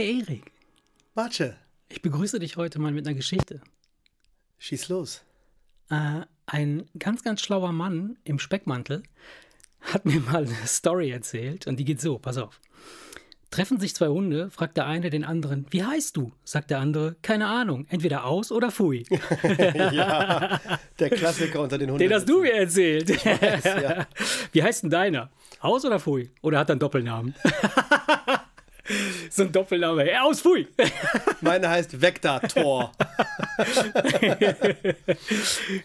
Hey Erik, Matsche, ich begrüße dich heute mal mit einer Geschichte. schieß los. Äh, ein ganz, ganz schlauer Mann im Speckmantel hat mir mal eine Story erzählt und die geht so, pass auf. Treffen sich zwei Hunde, fragt der eine den anderen, wie heißt du? Sagt der andere, keine Ahnung, entweder aus oder fui. ja, der Klassiker unter den Hunden. Den hast du mir erzählt. ja. Wie heißt denn deiner? Aus oder Fui? Oder hat er einen Doppelnamen? so ein Doppelname. Hey, aus Fui. Meine heißt Vektor.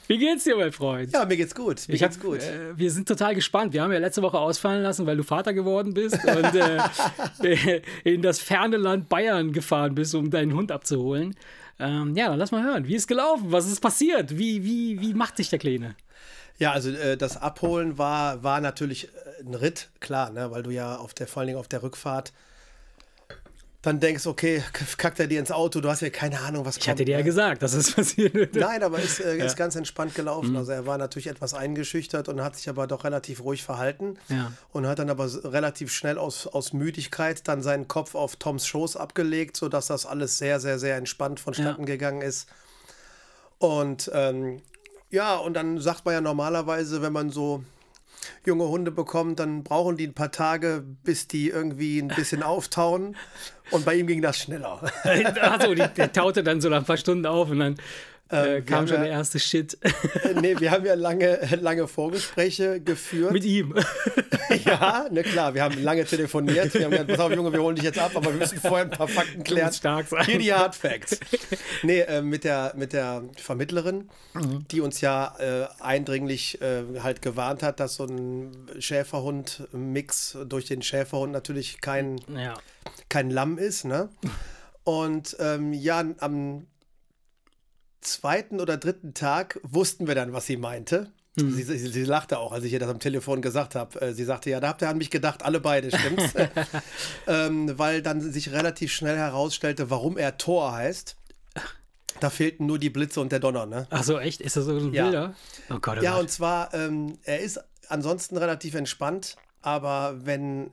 Wie geht's dir, mein Freund? Ja, mir geht's gut. Mir Ich hab, geht's gut. Äh, wir sind total gespannt. Wir haben ja letzte Woche ausfallen lassen, weil du Vater geworden bist und äh, in das ferne Land Bayern gefahren bist, um deinen Hund abzuholen. Ähm, ja, dann lass mal hören. Wie ist gelaufen? Was ist passiert? Wie, wie, wie macht sich der Kleine? Ja, also äh, das Abholen war, war natürlich äh, ein Ritt, klar, ne, weil du ja auf der, vor allen Dingen auf der Rückfahrt dann denkst, okay, kackt er dir ins Auto, du hast ja keine Ahnung, was Ich hatte dir ja gesagt, dass es passieren würde. Nein, aber ist, äh, ist ganz entspannt gelaufen. Also er war natürlich etwas eingeschüchtert und hat sich aber doch relativ ruhig verhalten. Ja. Und hat dann aber relativ schnell aus, aus Müdigkeit dann seinen Kopf auf Toms Schoß abgelegt, sodass das alles sehr, sehr, sehr entspannt vonstatten gegangen ist. Und ähm, ja, und dann sagt man ja normalerweise, wenn man so junge Hunde bekommt, dann brauchen die ein paar Tage, bis die irgendwie ein bisschen auftauen. Und bei ihm ging das schneller. Achso, die, der taute dann so nach ein paar Stunden auf und dann äh, wir kam schon ja- der erste Shit nee, wir haben ja lange, lange Vorgespräche geführt. mit ihm. Ja, ne klar, wir haben lange telefoniert. Wir haben gesagt, pass auf, Junge, wir holen dich jetzt ab, aber wir müssen vorher ein paar Fakten klären. stark sein. Hier die Hard Facts. Nee, äh, mit, der, mit der Vermittlerin, die uns ja äh, eindringlich äh, halt gewarnt hat, dass so ein Schäferhund-Mix durch den Schäferhund natürlich kein, Ja. kein Lamm ist, ne? Und ähm, ja, am zweiten oder dritten Tag wussten wir dann, was sie meinte. Sie, sie, sie lachte auch, als ich ihr das am Telefon gesagt habe. Äh, Sie sagte, ja, da habt ihr an mich gedacht, alle beide, stimmt's? ähm, weil dann sich relativ schnell herausstellte, warum er Thor heißt. Da fehlten nur die Blitze und der Donner, ne? Achso, echt? Ist das so ein Ja. Bilder? Oh Gott, oh Ja, Gott. und zwar, ähm, er ist ansonsten relativ entspannt, aber wenn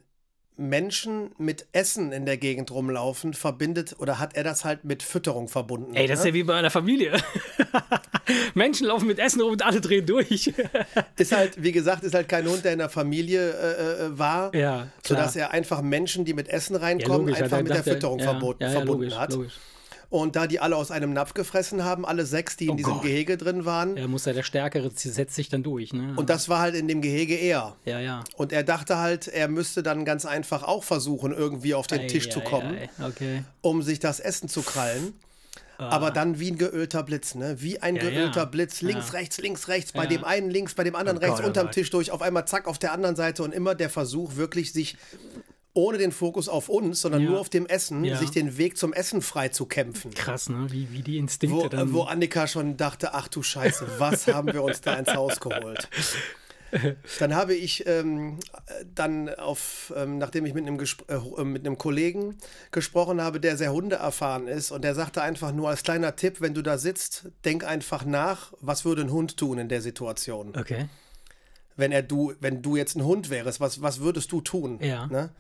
Menschen mit Essen in der Gegend rumlaufen, verbindet oder hat er das halt mit Fütterung verbunden. Ey, das ist ne? ja wie bei einer Familie. Menschen laufen mit Essen rum und alle drehen durch. ist halt, wie gesagt, ist halt kein Hund, der in der Familie äh, äh, war, Ja, sodass er einfach Menschen, die mit Essen reinkommen, hat einfach er mit der Fütterung ja, verboten, ja, ja, verbunden logisch, hat. Logisch. Und da die alle aus einem Napf gefressen haben, alle sechs, die in Oh diesem Gott. Gehege drin waren, Er muss ja der Stärkere, setzt sich dann durch. Ne? und das war halt in dem Gehege er. ja, ja. Und er dachte halt, er müsste dann ganz einfach auch versuchen, irgendwie auf den Ei, Tisch ei, zu kommen, ei, Okay. um sich das Essen zu krallen. Aber dann wie ein geölter Blitz, ne? Wie ein Ah. Ja, geölter ja. Blitz. Links, Ja. rechts, links, rechts. Bei dem einen links, bei dem anderen Oh rechts, Gott, oh unterm. Tisch durch. Auf einmal zack, auf der anderen Seite. Und immer der Versuch, wirklich sich ohne den Fokus auf uns, sondern Ja. nur auf dem Essen, Ja. sich den Weg zum Essen frei zu kämpfen. Krass, ne? Wie, wie die Instinkte Wo, dann. wo Annika schon dachte, ach du Scheiße, was haben wir uns da ins Haus geholt? Dann habe ich ähm, dann auf, ähm, nachdem ich mit einem, Gespr äh, mit einem Kollegen gesprochen habe, der sehr hundeerfahren ist, und der sagte einfach nur als kleiner Tipp, wenn du da sitzt, denk einfach nach, was würde ein Hund tun in der Situation? okay. Wenn er du, wenn du jetzt ein Hund wärst, was, was würdest du tun? Ja. Ne?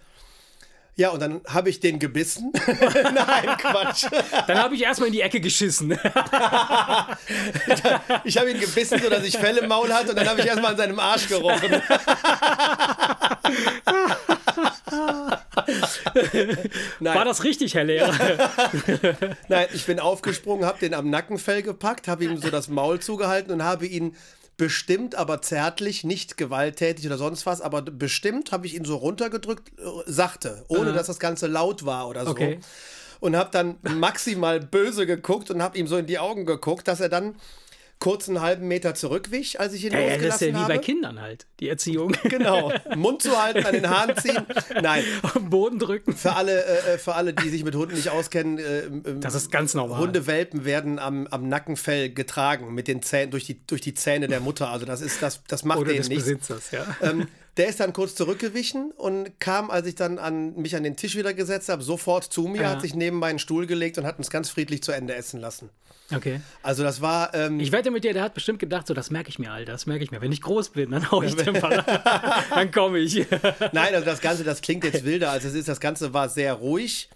Ja, und dann habe ich den gebissen. Nein, Quatsch. Dann habe ich erstmal in die Ecke geschissen. Ich habe ihn gebissen, sodass ich Fell im Maul hatte und dann habe ich erstmal an seinem Arsch gerochen. Nein, War das richtig, Herr Lehrer? nein, ich bin aufgesprungen, habe den am Nackenfell gepackt, habe ihm so das Maul zugehalten und habe ihn bestimmt, aber zärtlich, nicht gewalttätig oder sonst was, aber bestimmt habe ich ihn so runtergedrückt, äh, sachte, ohne dass das Ganze laut war oder so. Okay. Und habe dann maximal böse geguckt und habe ihm so in die Augen geguckt, dass er dann kurz einen halben Meter zurückwich, als ich ihn Ja, ja, das ist losgelassen ja wie habe. bei Kindern halt. Die Erziehung. Genau. Mund zu halten, an den Haaren ziehen. Nein. Auf den Boden drücken. Für alle, äh, für alle, die sich mit Hunden nicht auskennen, äh, ähm, Das ist ganz normal. Hundewelpen werden am, am Nackenfell getragen mit den Zähnen durch die, durch die Zähne der Mutter. Also das ist das, das macht Oder denen nichts. Besitzers, ja. Ähm, der ist dann kurz zurückgewichen und kam, als ich dann an, mich an den Tisch wieder gesetzt habe, sofort zu mir, Ja. hat sich neben meinen Stuhl gelegt und hat uns ganz friedlich zu Ende essen lassen. Okay. Also das war, ähm, Ich wette mit dir, der hat bestimmt gedacht, so, das merke ich mir, Alter, das merke ich mir. Wenn ich groß bin, dann hau ich den Ball. dann komme ich. nein, also das Ganze, das klingt jetzt wilder, als es ist. Das Ganze war sehr ruhig.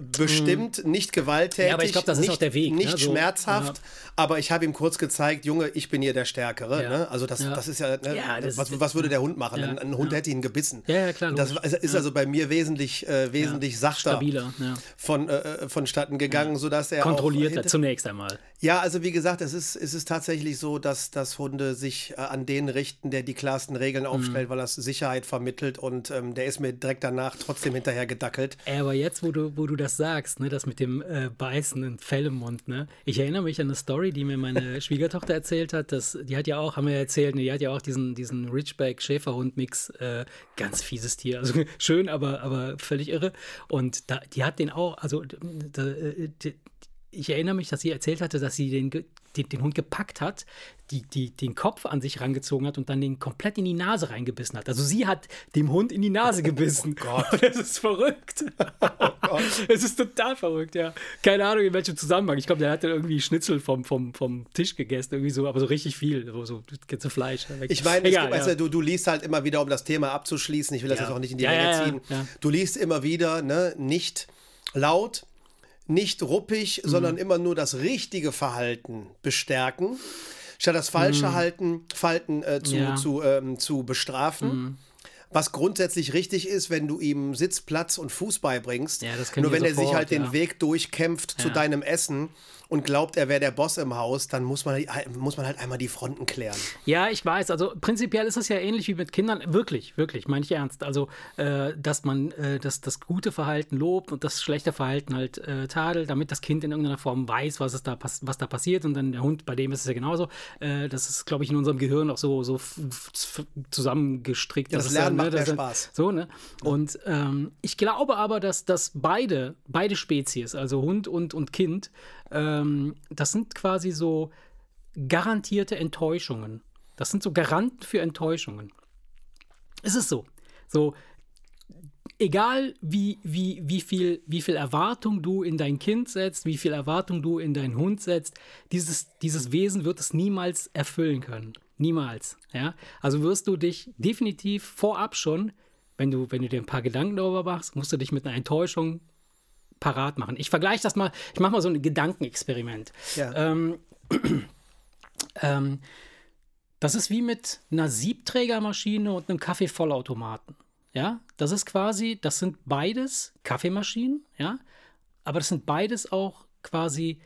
Bestimmt nicht gewalttätig, Ja, aber ich glaub, das ist nicht, auch der Weg, ne? nicht So, schmerzhaft, ja. aber ich habe ihm kurz gezeigt, Junge, ich bin hier der Stärkere. Ja. Ne? Also das, Ja. das ist ja, ne? Ja, das- was, was würde der Hund machen? Ja, Ein, ein Hund ja. hätte ihn gebissen. Ja, ja, klar, Das logisch. ist also bei mir wesentlich, äh, wesentlich sachter Stabiler, ja. von, äh, vonstatten gegangen, sodass er Kontrollierter zunächst einmal. Ja, also wie gesagt, es ist, es ist tatsächlich so, dass, dass Hunde sich äh, an den richten, der die klarsten Regeln Mhm. aufstellt, weil das Sicherheit vermittelt und ähm, der ist mir direkt danach trotzdem hinterher gedackelt. Ey, aber jetzt, wo du, wo du das sagst, ne, das mit dem äh, beißenden Fell im Mund, ne? Ich erinnere mich an eine Story, die mir meine Schwiegertochter erzählt hat. Dass, die hat ja auch, haben wir ja erzählt, ne, die hat ja auch diesen, diesen Ridgeback-Schäferhund-Mix, äh, ganz fieses Tier. Also schön, aber, aber völlig irre. Und da, die hat den auch, also da, äh, ich erinnere mich, dass sie erzählt hatte, dass sie den, den, den Hund gepackt hat, die, die, den Kopf an sich rangezogen hat und dann den komplett in die Nase reingebissen hat. Also sie hat dem Hund in die Nase gebissen. Gott. Das ist verrückt. Es ist total verrückt, ja. Keine Ahnung, in welchem Zusammenhang. Ich glaube, der hatte irgendwie Schnitzel vom, vom, vom Tisch gegessen, irgendwie so, aber so richtig viel. So, so ganze Fleisch. weg. Ich meine, Egal, weißt ja. du, du, du liest halt immer wieder, um das Thema abzuschließen, ich will das Ja. jetzt auch nicht in die Ja, Länge ziehen, du liest immer wieder, ne, nicht laut, nicht ruppig, Mhm. sondern immer nur das richtige Verhalten bestärken, statt das falsche Halten, Falten äh, zu, Mhm. Ja. Mhm. zu, ähm, zu bestrafen. Was grundsätzlich richtig ist, wenn du ihm Sitz, Platz und Fuß beibringst. Ja, Nur wenn er sich halt den ja. Weg durchkämpft zu deinem Essen und glaubt, er wäre der Boss im Haus, dann muss man, muss man halt einmal die Fronten klären. Ja, ich weiß. Also prinzipiell ist es ja ähnlich wie mit Kindern. Wirklich, wirklich, meine ich ernst. Also, äh, dass man äh, das, das gute Verhalten lobt und das schlechte Verhalten halt äh, tadelt, damit das Kind in irgendeiner Form weiß, was, es da, was da passiert. Und dann der Hund, bei dem ist es ja genauso. Äh, das ist, glaube ich, in unserem Gehirn auch so, so zusammengestrickt. Ja, das ist Lernen macht das mehr Spaß. So, ne? Und ähm, ich glaube aber, dass, dass beide, beide Spezies, also Hund und, und Kind, ähm, das sind quasi so garantierte Enttäuschungen. Das sind so Garanten für Enttäuschungen. Es ist so. So, egal wie, wie, wie, viel, wie viel Erwartung du in dein Kind setzt, wie viel Erwartung du in deinen Hund setzt, dieses, dieses Wesen wird es niemals erfüllen können. Niemals. Ja? Also wirst du dich definitiv vorab schon, wenn du, wenn du dir ein paar Gedanken darüber machst, musst du dich mit einer Enttäuschung parat machen. Ich vergleiche das mal, ich mache mal so ein Gedankenexperiment. Ja. Ähm, ähm, das ist wie mit einer Siebträgermaschine und einem Kaffeevollautomaten. Ja, das ist quasi, das sind beides Kaffeemaschinen, ja, aber das sind beides auch quasi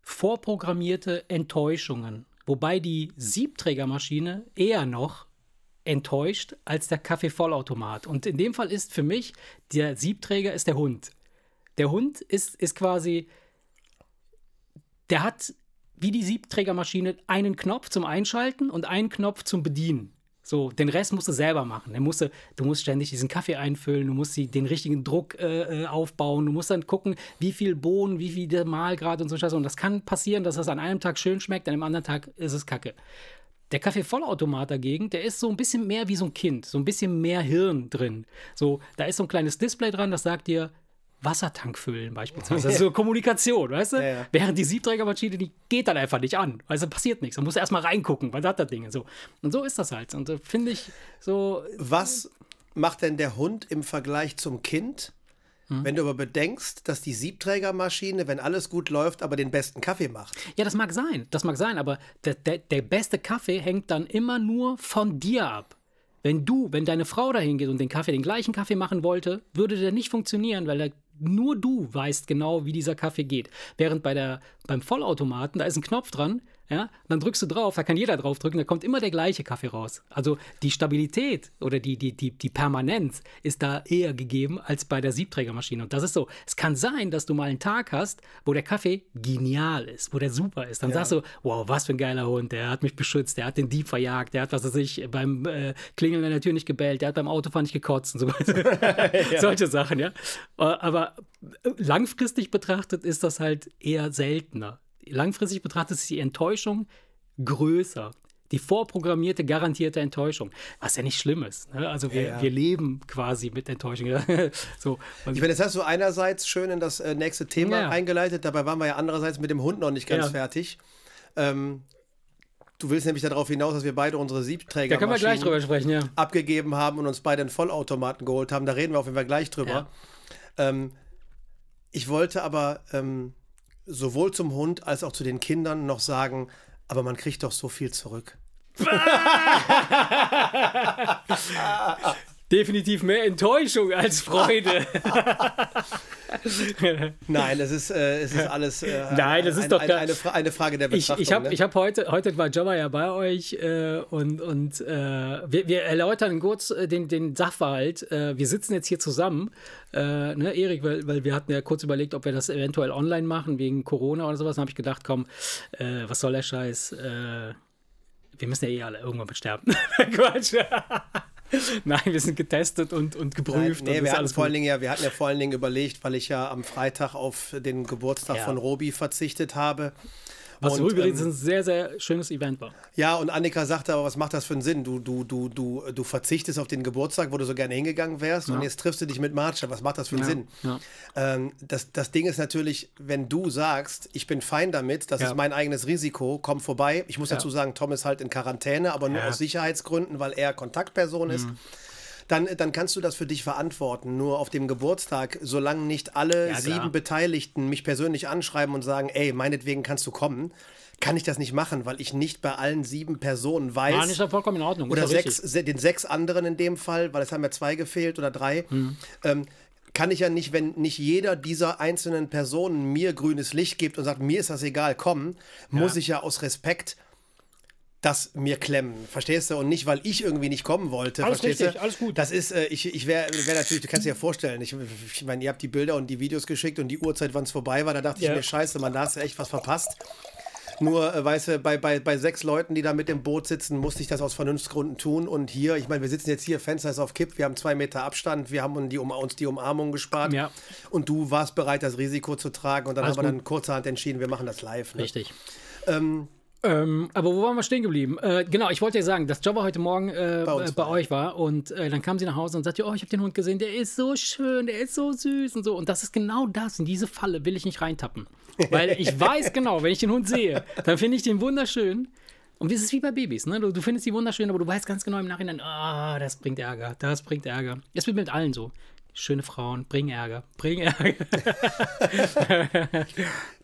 vorprogrammierte Enttäuschungen. Wobei die Siebträgermaschine eher noch enttäuscht als der Kaffeevollautomat. Und in dem Fall ist für mich, der Siebträger ist der Hund. Der Hund ist, ist quasi, der hat wie die Siebträgermaschine einen Knopf zum Einschalten und einen Knopf zum Bedienen. So, den Rest musst du selber machen. Der musst du, du musst ständig diesen Kaffee einfüllen, du musst die, den richtigen Druck äh, äh, aufbauen, du musst dann gucken, wie viel Bohnen, wie viel der Mahlgrad und so. Und das kann passieren, dass das an einem Tag schön schmeckt, an dem anderen Tag ist es kacke. Der Kaffeevollautomat dagegen, der ist so ein bisschen mehr wie so ein Kind, so ein bisschen mehr Hirn drin. So, da ist so ein kleines Display dran, das sagt dir, Wassertank füllen beispielsweise. Das ist so Kommunikation, weißt du? Ja, ja. Während die Siebträgermaschine, die geht dann einfach nicht an. Also passiert nichts. Musst du erstmal reingucken, was hat das Ding? So. Und so ist das halt. Und so finde ich so. Was macht denn der Hund im Vergleich zum Kind, Hm? wenn du aber bedenkst, dass die Siebträgermaschine, wenn alles gut läuft, aber den besten Kaffee macht? Ja, das mag sein. Das mag sein, aber der, der, der beste Kaffee hängt dann immer nur von dir ab. Wenn du, wenn deine Frau dahin geht und den Kaffee, den gleichen Kaffee machen wollte, würde der nicht funktionieren, weil der, nur du weißt genau, wie dieser Kaffee geht. Während bei der, beim Vollautomaten, da ist ein Knopf dran, ja, dann drückst du drauf, da kann jeder drauf drücken, da kommt immer der gleiche Kaffee raus. Also die Stabilität oder die, die, die, die Permanenz ist da eher gegeben als bei der Siebträgermaschine. Und das ist so. Es kann sein, dass du mal einen Tag hast, wo der Kaffee genial ist, wo der super ist. Dann sagst du, wow, was für ein geiler Hund, der hat mich beschützt, der hat den Dieb verjagt, der hat, was weiß ich, beim äh, Klingeln an der Tür nicht gebellt, der hat beim Autofahren nicht gekotzt und so weiter. Solche Sachen, ja. Äh, Aber langfristig betrachtet ist das halt eher seltener. Langfristig betrachtet ist die Enttäuschung größer. Die vorprogrammierte, garantierte Enttäuschung. Was ja nicht schlimm ist. Ne? Also wir, Ja, ja. wir leben quasi mit Enttäuschung. so. Und Ich meine, das hast du einerseits schön in das äh, nächste Thema Ja. eingeleitet, dabei waren wir ja andererseits mit dem Hund noch nicht ganz Ja. fertig. Ähm, du willst nämlich darauf hinaus, dass wir beide unsere Siebträger ja. abgegeben haben und uns beide einen Vollautomaten geholt haben. Da reden wir auf jeden Fall gleich drüber. Ähm, ich wollte aber ähm, sowohl zum Hund als auch zu den Kindern noch sagen, aber man kriegt doch so viel zurück. Definitiv mehr Enttäuschung als Freude. Nein, es ist, äh, es ist alles äh, Nein, das ist ein, doch ein, eine, Fra eine Frage der Ich, Betrachtung. ich habe ne? ich hab heute, heute war Jobber ja bei euch äh, und, und äh, wir, wir erläutern kurz äh, den, den Sachverhalt. Äh, wir sitzen jetzt hier zusammen, ne, Erik, weil, weil wir hatten ja kurz überlegt, ob wir das eventuell online machen wegen Corona oder sowas. Dann habe ich gedacht, komm, was soll der Scheiß? Wir müssen ja eh alle irgendwann mit sterben. Quatsch. Nein, wir sind getestet und, und Nein, geprüft. nee, und wir hatten, vor allen. Dingen, ja, wir hatten ja vor allen Dingen überlegt, weil ich ja am Freitag auf den Geburtstag Ja. von Robi verzichtet habe. Was Und, übrigens ähm, ein sehr, sehr schönes Event war. Ja, und Annika sagte aber, was macht das für einen Sinn? Du, du, du, du, du verzichtest auf den Geburtstag, wo du so gerne hingegangen wärst, und jetzt triffst du dich mit Marcia. Was macht das für einen Sinn? ja. Ähm, das, das Ding ist natürlich, wenn du sagst, ich bin fein damit, das Ja. ist mein eigenes Risiko, komm vorbei. Ich muss dazu sagen, Tom ist halt in Quarantäne, aber nur Ja. Mhm. aus Sicherheitsgründen, weil er Kontaktperson ist. Dann, dann kannst du das für dich verantworten. Nur auf dem Geburtstag, solange nicht alle Ja, sieben Beteiligten mich persönlich anschreiben und sagen, ey, meinetwegen kannst du kommen, kann ich das nicht machen, weil ich nicht bei allen sieben Personen weiß. Nein, ist ja vollkommen in Ordnung. Oder ja sechs, den sechs anderen in dem Fall, weil es haben ja zwei gefehlt oder drei, Mhm. ähm, kann ich ja nicht, wenn nicht jeder dieser einzelnen Personen mir grünes Licht gibt und sagt, mir ist das egal, komm, muss ich ja aus Respekt das mir klemmen, verstehst du? Und nicht, weil ich irgendwie nicht kommen wollte, Alles verstehst richtig, du? alles gut. Das ist, äh, ich, ich wäre wär natürlich, du kannst dir ja vorstellen, ich, ich meine, ihr habt die Bilder und die Videos geschickt und die Uhrzeit, wann es vorbei war, da dachte Ja. ich mir, scheiße, man, da hast du echt was verpasst. Nur, äh, weißt du, bei, bei, bei sechs Leuten, die da mit im Boot sitzen, musste ich das aus Vernunftsgründen tun. Und hier, ich meine, wir sitzen jetzt hier, Fenster ist auf Kipp, wir haben zwei Meter Abstand, wir haben uns die, um, uns die Umarmung gespart. Ja. Und du warst bereit, das Risiko zu tragen. Und dann Alles haben wir gut. dann kurzerhand entschieden, wir machen das live. Ne? Richtig. Ähm, aber wo waren wir stehen geblieben? Äh, genau, ich wollte ja sagen, dass Jobber heute Morgen äh, bei, äh, bei war. euch war und äh, dann kam sie nach Hause und sagte, oh, ich habe den Hund gesehen, der ist so schön, der ist so süß und so. Und das ist genau das, in diese Falle will ich nicht reintappen. Weil ich weiß genau, wenn ich den Hund sehe, dann finde ich den wunderschön. Und es ist wie bei Babys, ne? Du, du findest die wunderschön, aber du weißt ganz genau im Nachhinein, ah, das bringt Ärger, das bringt Ärger. Es wird mit allen so. Schöne Frauen, bringen Ärger, bringen Ärger.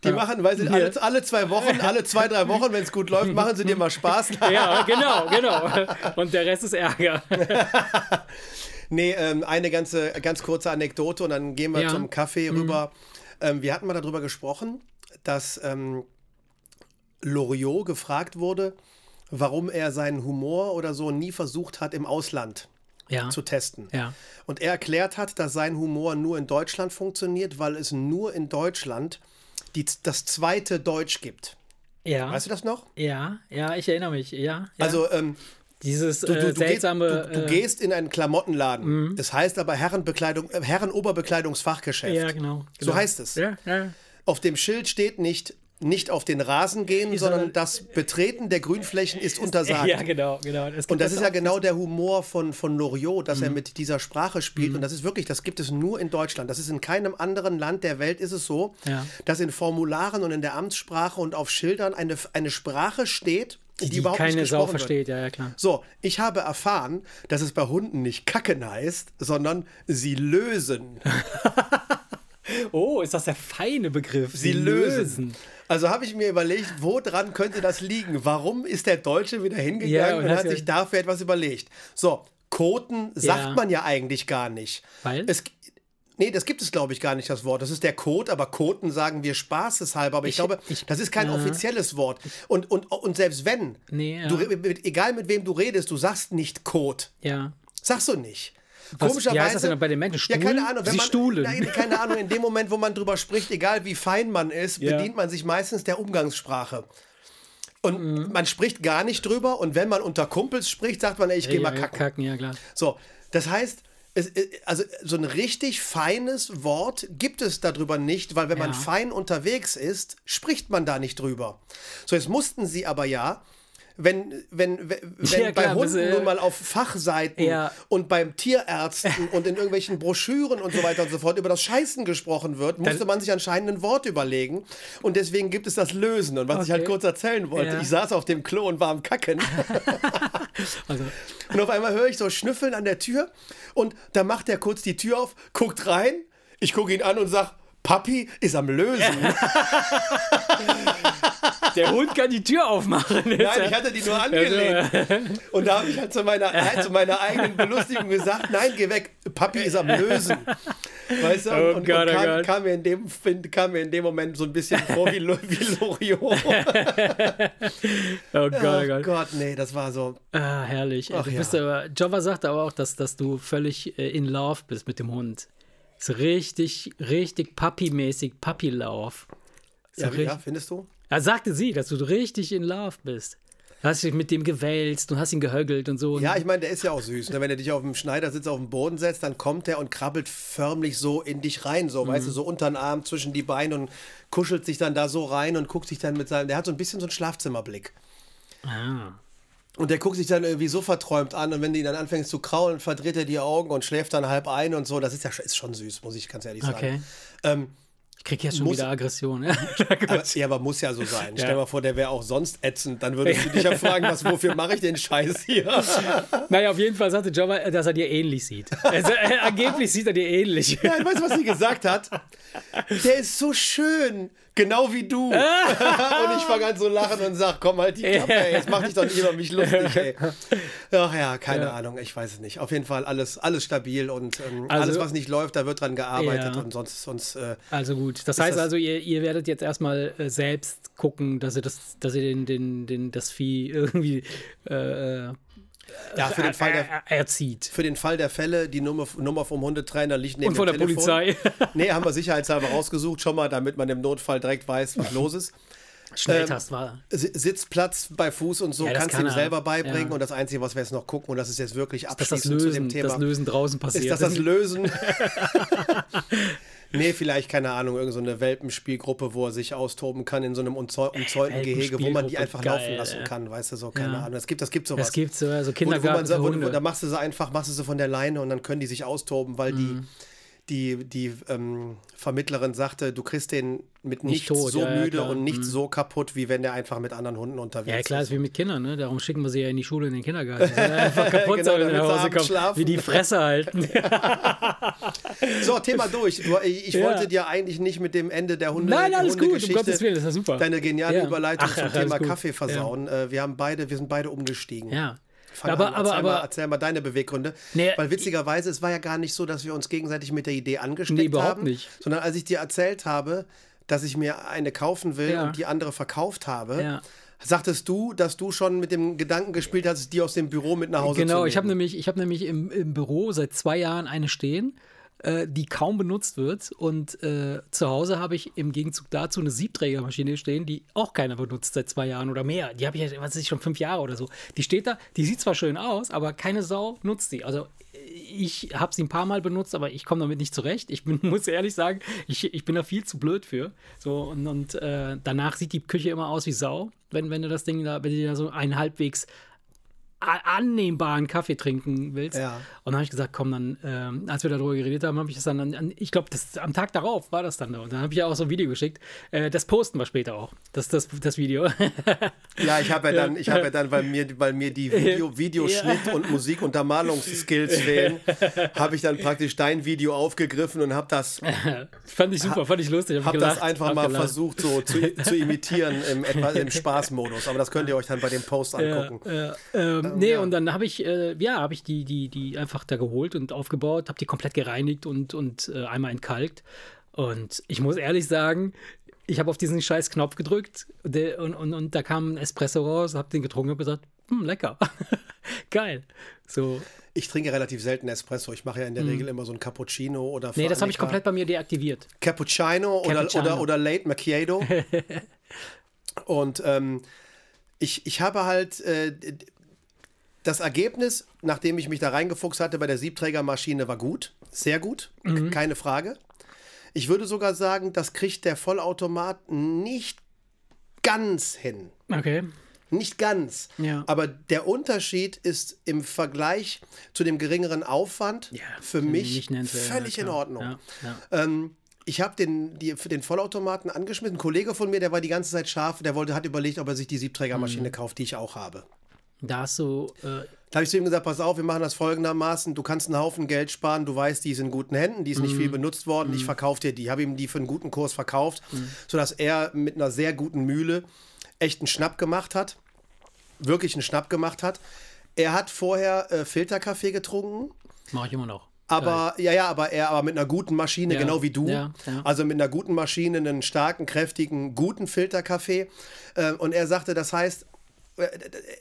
Die machen, weil sie alle, alle zwei Wochen, alle zwei, drei Wochen, wenn es gut läuft, machen sie dir mal Spaß. ja, genau, genau. Und der Rest ist Ärger. Nee, ähm, eine ganze, ganz kurze Anekdote und dann gehen wir Ja. zum Kaffee rüber. Ähm, wir hatten mal darüber gesprochen, dass ähm, Loriot gefragt wurde, warum er seinen Humor oder so nie versucht hat, im Ausland Ja. zu testen. Ja. Und er erklärt hat, dass sein Humor nur in Deutschland funktioniert, weil es nur in Deutschland die, das zweite Deutsch gibt. Ja. Weißt du das noch? Ja, ja, ich erinnere mich. Ja. ja. Also ähm, dieses du, du, äh, du, gehst, seltsame. du, du äh, Mhm. gehst in einen Klamottenladen. Das heißt aber Herrenbekleidung, äh, Herrenoberbekleidungsfachgeschäft. ja, genau, So genau. heißt es. Ja, ja. Auf dem Schild steht nicht nicht auf den Rasen gehen, sondern sondern- das Betreten der Grünflächen ist untersagt. Ja, genau, genau. Und das ist ja Mhm. genau der Humor von, von Loriot, dass er mit dieser Sprache spielt. Und das ist wirklich, das gibt es nur in Deutschland. Das ist in keinem anderen Land der Welt ist es so, Ja. dass in Formularen und in der Amtssprache und auf Schildern eine, eine Sprache steht, die, die überhaupt keine nicht Sau gesprochen wird. versteht, ja, ja, klar. So, ich habe erfahren, dass es bei Hunden nicht kacken heißt, sondern sie lösen. Oh, ist das der feine Begriff? Sie lösen. Also habe ich mir überlegt, woran könnte das liegen? Warum ist der Deutsche wieder hingegangen Ja, und, und hat ja- sich dafür etwas überlegt? So, Koten sagt Ja. man ja eigentlich gar nicht. Weil? Es, nee, das gibt es, glaube ich, gar nicht, das Wort. Das ist der Kot, aber Koten sagen wir spaßeshalber. Aber ich, Ich- glaube, ich- das ist kein Ja. offizielles Wort. Und, und, und selbst wenn, Nee, ja. du, egal mit wem du redest, du sagst nicht Kot. Ja. Sagst du nicht. Was- wie heißt das denn bei den Menschen? Ja, keine? Ahnung. Wenn Sie man, stuhlen. Nein, keine Ahnung. In dem Moment, wo man drüber spricht, egal wie fein man ist, Ja. bedient man sich meistens der Umgangssprache. Und Mhm. man spricht gar nicht drüber. Und wenn man unter Kumpels spricht, sagt man, ey, ich gehe ja, mal ja, kacken. kacken, ja, klar. So, das heißt, es, äh, also so ein richtig feines Wort gibt es darüber nicht, weil wenn man Ja. fein unterwegs ist, spricht man da nicht drüber. So, jetzt mussten sie aber ja, wenn, wenn, wenn, Ja, bei klar, Hunden äh, nun mal auf Fachseiten Ja. und beim Tierärzten und in irgendwelchen Broschüren und so weiter und so fort über das Scheißen gesprochen wird, musste man sich anscheinend ein Wort überlegen. Und deswegen gibt es das Lösen. Und was ich halt Okay. kurz erzählen wollte, Ja. ich saß auf dem Klo und war am Kacken. Also, Und auf einmal höre ich so Schnüffeln an der Tür und da macht er kurz die Tür auf, guckt rein, ich gucke ihn an und sag, Papi ist am Lösen. Der Hund kann die Tür aufmachen. Nein, ich hatte die nur angelegt. Und da habe ich halt zu meiner, äh, zu meiner eigenen Belustigung gesagt, nein, geh weg, Papi ist am Lösen. Weißt du? Und, Oh und, Gott, und oh kam, Gott. kam, mir in dem, kam mir in dem Moment so ein bisschen vor wie, wie Loriot. Oh Gott, oh Oh Gott. Gott, nee, das war so. Ah, herrlich. Ach du ja. aber, Jova sagte aber auch, dass, dass du völlig äh, in Love bist mit dem Hund. So richtig, richtig Papi-mäßig, Papi-Lauf. Ja, richtig- ja, findest du? Ja, sagte sie, dass du richtig in Love bist. Du hast dich mit dem gewälzt, du hast ihn gehögelt und so. Ja, ich meine, der ist ja auch süß. Ne? Wenn er dich auf dem Schneidersitz auf dem Boden setzt, dann kommt er und krabbelt förmlich so in dich rein, so, weißt du, Mhm. so unter den Arm zwischen die Beine und kuschelt sich dann da so rein und guckt sich dann mit seinem, der hat so ein bisschen so einen Schlafzimmerblick. ah. Und der guckt sich dann irgendwie so verträumt an und wenn du ihn dann anfängst zu kraulen, verdreht er die Augen und schläft dann halb ein und so. Das ist ja ist schon süß, muss ich ganz ehrlich sagen. Okay. Ähm, Ich krieg jetzt schon Muss- wieder Aggression. aber, ja, aber muss ja so sein. Stell Ja. mal vor, der wäre auch sonst ätzend. Dann würdest du dich ja fragen, was, wofür mache ich den Scheiß hier? naja, auf jeden Fall sagte Jova, äh, dass er dir ähnlich sieht. Also, äh, angeblich sieht er dir ähnlich. Ja, weißt du, was sie gesagt hat? Der ist so schön, genau wie du. und ich fange an zu lachen und sag, komm halt die Klappe, ey, jetzt mach dich doch nicht über mich lustig, ey. Ach ja, keine Ahnung, ich weiß es nicht. Auf jeden Fall alles, alles stabil und ähm, Also- alles, was nicht läuft, da wird dran gearbeitet Ja. und sonst, sonst äh, Also gut. Das heißt das- also, ihr, ihr werdet jetzt erstmal äh, selbst gucken, dass ihr das, dass ihr den, den, den, das Vieh irgendwie äh, äh, ja, für den, Fall der, er, erzieht. für den Fall der Fälle, die Nummer, Nummer vom Hundetrainer liegt neben Und von der Telefon. Polizei. Nee, haben wir sicherheitshalber rausgesucht, schon mal, damit man im Notfall direkt weiß, was los ist. Schnelltast war. Si- Sitzplatz bei Fuß und so Ja, kannst du kann ihm er. selber beibringen. Ja. Und das Einzige, was wir jetzt noch gucken, und das ist jetzt wirklich Dass das abschließend zu dem Lösen, Thema, das Lösen draußen passiert. ist das das Lösen? Nee, vielleicht, keine Ahnung, irgendeine so eine Welpenspielgruppe, wo er sich austoben kann in so einem umzäu- umzäunten Gehege, wo man die einfach geil, laufen lassen kann, weißt du, so, keine Ja. Ahnung. Es gibt, das gibt sowas. es gibt so also wo, wo Kindergarten man, wo, wo, da machst du sie einfach, machst du sie von der Leine und dann können die sich austoben, weil Mhm. die, die, die ähm, Vermittlerin sagte, du kriegst den mit Nicht nichts tot, so ja, ja, müde klar. und nicht Mhm. so kaputt, wie wenn der einfach mit anderen Hunden unterwegs ja, klar, ist. ist wie mit Kindern, ne? Darum schicken wir sie ja in die Schule, in den Kindergarten. Sollen einfach kaputt Genau, sein, wenn sie nach sie Hause schlafen. Wie die Fresse halten. So, Thema durch. Du, ich Ja. wollte dir eigentlich nicht mit dem Ende der Hunde Nein, alles gut, um Hundegeschichte Gottes Willen, das ist ja super. deine geniale Ja. Überleitung Ach, zum ach, Thema. Kaffee versauen. Äh, wir haben beide, wir sind beide umgestiegen. Ja. Fang aber, an, aber, erzähl, mal, aber, erzähl mal deine Beweggründe. Nee, Weil witzigerweise, es war ja gar nicht so, dass wir uns gegenseitig mit der Idee angesteckt Nee, überhaupt haben. nicht. Sondern als ich dir erzählt habe, dass ich mir eine kaufen will Ja. und die andere verkauft habe, Ja. sagtest du, dass du schon mit dem Gedanken gespielt hast, die aus dem Büro mit nach Hause zu Genau, nehmen. ich habe nämlich, ich hab nämlich im, im Büro seit zwei Jahren eine stehen, äh, die kaum benutzt wird. Und äh, zu Hause habe ich im Gegenzug dazu eine Siebträgermaschine stehen, die auch keiner benutzt seit zwei Jahren oder mehr. Die habe ich, was ich, schon fünf Jahre oder so. Die steht da, die sieht zwar schön aus, aber keine Sau nutzt die. Also ich habe sie ein paar Mal benutzt, aber ich komme damit nicht zurecht. Ich bin, muss ehrlich sagen, ich, ich bin da viel zu blöd für. So, und, und äh, danach sieht die Küche immer aus wie Sau, wenn, wenn du das Ding da, wenn du da so einen halbwegs annehmbaren Kaffee trinken willst. Ja. Und dann habe ich gesagt, komm, dann, ähm, als wir darüber geredet haben, habe ich das dann, an, an, ich glaube, am Tag darauf war das dann da. Und dann habe ich ja auch so ein Video geschickt. Äh, das posten wir später auch, das, das, das Video. Ja, ich habe ja dann, ich habe ja dann, weil mir, weil mir die Video, Videoschnitt und Musik- und Untermalungsskills fehlen, habe ich dann praktisch dein Video aufgegriffen und habe das, fand ich super, fand ich lustig. Hab hab das einfach hab mal gelacht. versucht so zu, zu imitieren im, etwa im Spaßmodus. Aber das könnt ihr euch dann bei dem Post angucken. Ja, ähm, nee, ja. und dann habe ich, äh, ja, habe ich die, die, die einfach da geholt und aufgebaut, habe die komplett gereinigt und, und äh, einmal entkalkt. Und ich muss ehrlich sagen, ich habe auf diesen scheiß Knopf gedrückt der, und, und, und da kam ein Espresso raus, habe den getrunken und gesagt, hm, lecker. Geil. So. Ich trinke relativ selten Espresso. Ich mache ja in der Regel immer so ein Cappuccino oder. Nee, das habe ich komplett bei mir deaktiviert. Cappuccino oder, Cappuccino. oder, oder Late Macchiato. Und ähm, ich, ich habe halt äh, das Ergebnis, nachdem ich mich da reingefuchst hatte bei der Siebträgermaschine, war gut. Sehr gut. Mhm. Keine Frage. Ich würde sogar sagen, das kriegt der Vollautomat nicht ganz hin. Okay. Nicht ganz. Ja. Aber der Unterschied ist im Vergleich zu dem geringeren Aufwand Ja, für mich völlig ja, in. Ordnung. Ähm, ich habe den, die, den Vollautomaten angeschmissen. Ein Kollege von mir, der war die ganze Zeit scharf, der wollte, hat überlegt, ob er sich die Siebträgermaschine Mhm. kauft, die ich auch habe. Da hast du. Äh, Da habe ich zu ihm gesagt, pass auf, wir machen das folgendermaßen, du kannst einen Haufen Geld sparen, du weißt, die ist in guten Händen, die ist nicht viel benutzt worden, ich verkaufe dir die. Habe ihm die für einen guten Kurs verkauft, sodass er mit einer sehr guten Mühle echt einen Schnapp gemacht hat, wirklich einen Schnapp gemacht hat. Er hat vorher äh, Filterkaffee getrunken, Mache ich immer noch. aber ja, ja, aber er aber mit einer guten Maschine, Ja, genau wie du. ja, ja. Also mit einer guten Maschine, einen starken, kräftigen, guten Filterkaffee. Äh, und er sagte, das heißt,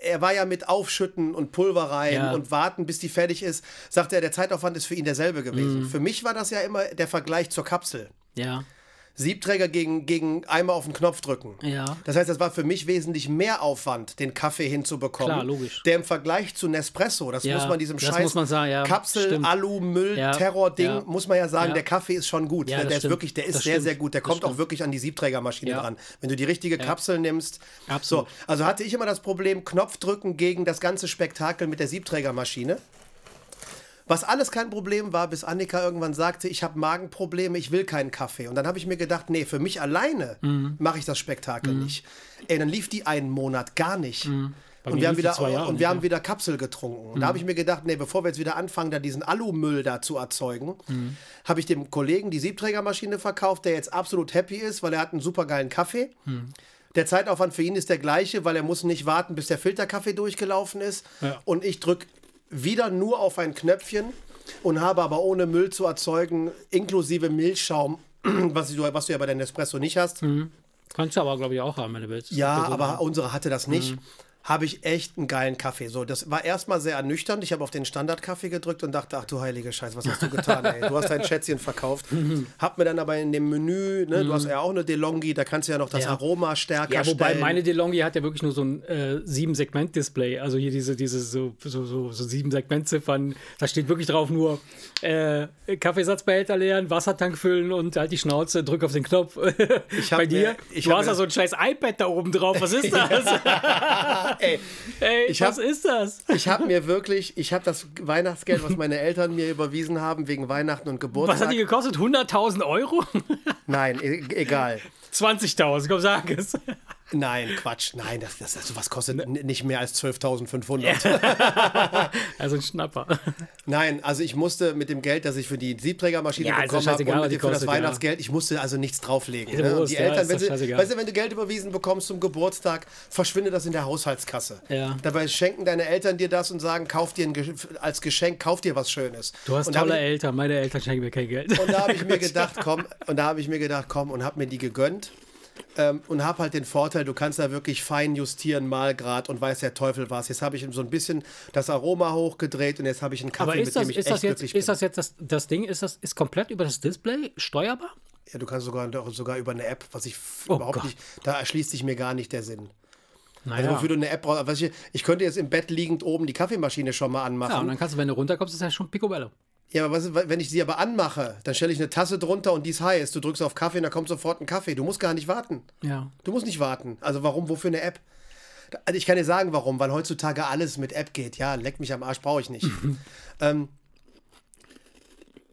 er war ja mit Aufschütten und Pulver rein Ja. und warten, bis die fertig ist. Sagte er, der Zeitaufwand ist für ihn derselbe Mhm. gewesen. Für mich war das ja immer der Vergleich zur Kapsel. Ja. Siebträger gegen, gegen einmal auf den Knopf drücken. Ja. Das heißt, das war für mich wesentlich mehr Aufwand, den Kaffee hinzubekommen. Klar, logisch. Der im Vergleich zu Nespresso, das Ja, muss man diesem Scheiß sagen, ja, Kapsel, stimmt. Alu, Müll, Ja, Terror-Ding, ja. muss man ja sagen, der Kaffee ist schon gut. Ja, der das ist stimmt. wirklich, der ist Das sehr, stimmt. sehr gut. Der Das kommt auch stimmt. wirklich an die Siebträgermaschine dran. Wenn du die richtige Kapsel nimmst. Absolut. So, also hatte ich immer das Problem, Knopf drücken gegen das ganze Spektakel mit der Siebträgermaschine. Was alles kein Problem war, bis Annika irgendwann sagte, ich habe Magenprobleme, ich will keinen Kaffee. Und dann habe ich mir gedacht, nee, für mich alleine Mhm. mache ich das Spektakel nicht. Ey, dann lief die einen Monat gar nicht. Mhm. Und wir, haben wieder, und nicht, wir ja. haben wieder Kapsel getrunken. Und da habe ich mir gedacht, nee, bevor wir jetzt wieder anfangen, da diesen Alumüll da zu erzeugen, habe ich dem Kollegen die Siebträgermaschine verkauft, der jetzt absolut happy ist, weil er hat einen super geilen Kaffee. Der Zeitaufwand für ihn ist der gleiche, weil er muss nicht warten, bis der Filterkaffee durchgelaufen ist. Ja. Und ich drücke wieder nur auf ein Knöpfchen und habe aber ohne Müll zu erzeugen, inklusive Milchschaum, was du, was du ja bei der Nespresso nicht hast. Kannst du aber, glaube ich, auch haben, wenn du willst. Ja, Also, aber unsere hatte das nicht. Habe ich echt einen geilen Kaffee. So, das war erstmal sehr ernüchternd. Ich habe auf den Standardkaffee gedrückt und dachte, ach du heilige Scheiße, was hast du getan, ey? Du hast dein Schätzchen verkauft. Hab mir dann aber in dem Menü, ne, du hast ja auch eine DeLonghi, da kannst du ja noch das Ja. Aroma stärker Ja, wobei stellen. meine DeLonghi hat ja wirklich nur so ein äh, Sieben-Segment-Display. Also hier diese, diese so, so, so, so Sieben-Segment-Ziffern. Da steht wirklich drauf nur äh, Kaffeesatzbehälter leeren, Wassertank füllen und halt die Schnauze, drück auf den Knopf. hab Bei dir, mir- ich du hast da so ein scheiß iPad da oben drauf. Was ist das? Ey, Ey, Ich was hab- ist das? ich habe mir wirklich, ich habe das Weihnachtsgeld, was meine Eltern mir überwiesen haben, wegen Weihnachten und Geburtstag. Was hat die gekostet? 100.000 Euro? Nein, e egal. 20.000, komm, sag es. Nein, Quatsch. Nein, das, das, das, sowas kostet n- nicht mehr als 12.500. Also ein Schnapper. Nein, also ich musste mit dem Geld, das ich für die Siebträgermaschine Ja, bekommen habe und was die für das kostet, ja. Weihnachtsgeld, ich musste also nichts drauflegen. Ne? Und Wurst, die Eltern, wenn sie, weißt du, wenn du Geld überwiesen bekommst zum Geburtstag, verschwindet das in der Haushaltskasse. Dabei schenken deine Eltern dir das und sagen, kauf dir ein, als Geschenk, kauf dir was Schönes. Du hast und tolle ich, Eltern. Meine Eltern schenken mir kein Geld. Und da habe ich mir gedacht, komm, und da habe ich mir gedacht, komm, und habe mir die gegönnt. Ähm, und habe halt den Vorteil, du kannst da wirklich fein justieren, Malgrad und weiß der Teufel was. Jetzt habe ich so ein bisschen das Aroma hochgedreht und jetzt habe ich einen Kaffee, Aber ist mit das, dem ich ist echt das jetzt, ist das jetzt das, das Ding, ist das ist komplett über das Display steuerbar? Ja, du kannst sogar, sogar über eine App, was ich Oh überhaupt Gott. nicht, da erschließt sich mir gar nicht der Sinn. Naja. Also wofür du eine App brauchst, ich, ich könnte jetzt im Bett liegend oben die Kaffeemaschine schon mal ja, und anmachen. dann kannst du, wenn du runterkommst, ist ja schon Picobello. Ja, aber was, wenn ich sie aber anmache, dann stelle ich eine Tasse drunter und die ist heiß. Du drückst auf Kaffee und da kommt sofort ein Kaffee. Du musst gar nicht warten. Ja. Du musst nicht warten. Also warum, wofür eine App? Also ich kann dir sagen, warum, weil heutzutage alles mit App geht. Ja, leck mich am Arsch, brauche ich nicht. ähm,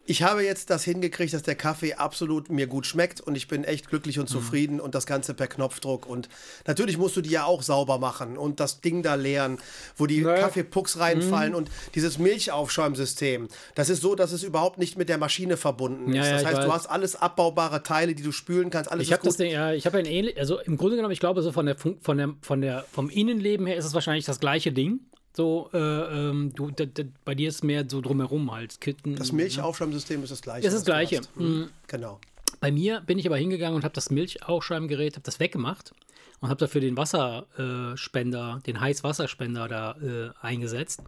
ich habe jetzt das hingekriegt, dass der Kaffee absolut mir gut schmeckt und ich bin echt glücklich und zufrieden und das Ganze per Knopfdruck. Und natürlich musst du die ja auch sauber machen und das Ding da leeren, wo die Naja. Kaffeepucks reinfallen und dieses Milchaufschäumsystem. Das ist so, dass es überhaupt nicht mit der Maschine verbunden ist. Ja, ja, das heißt, du hast alles abbaubare Teile, die du spülen kannst, alles Ich ist habe das. Ding, ja, ich habe ein ähnlich, also im Grunde genommen, ich glaube, so von der, Fun- von der, von der, vom Innenleben her ist es wahrscheinlich das gleiche Ding. So, äh, ähm, du, d, d, bei dir ist mehr so drumherum halt, Kitten. Das Milchaufschäumsystem ist das gleiche. Ist das was du Gleiche. hast. Mhm. Genau. Bei mir bin ich aber hingegangen und habe das Milchaufschäumgerät, habe das weggemacht und habe dafür den Wasserspender, äh, den Heißwasserspender da äh, eingesetzt,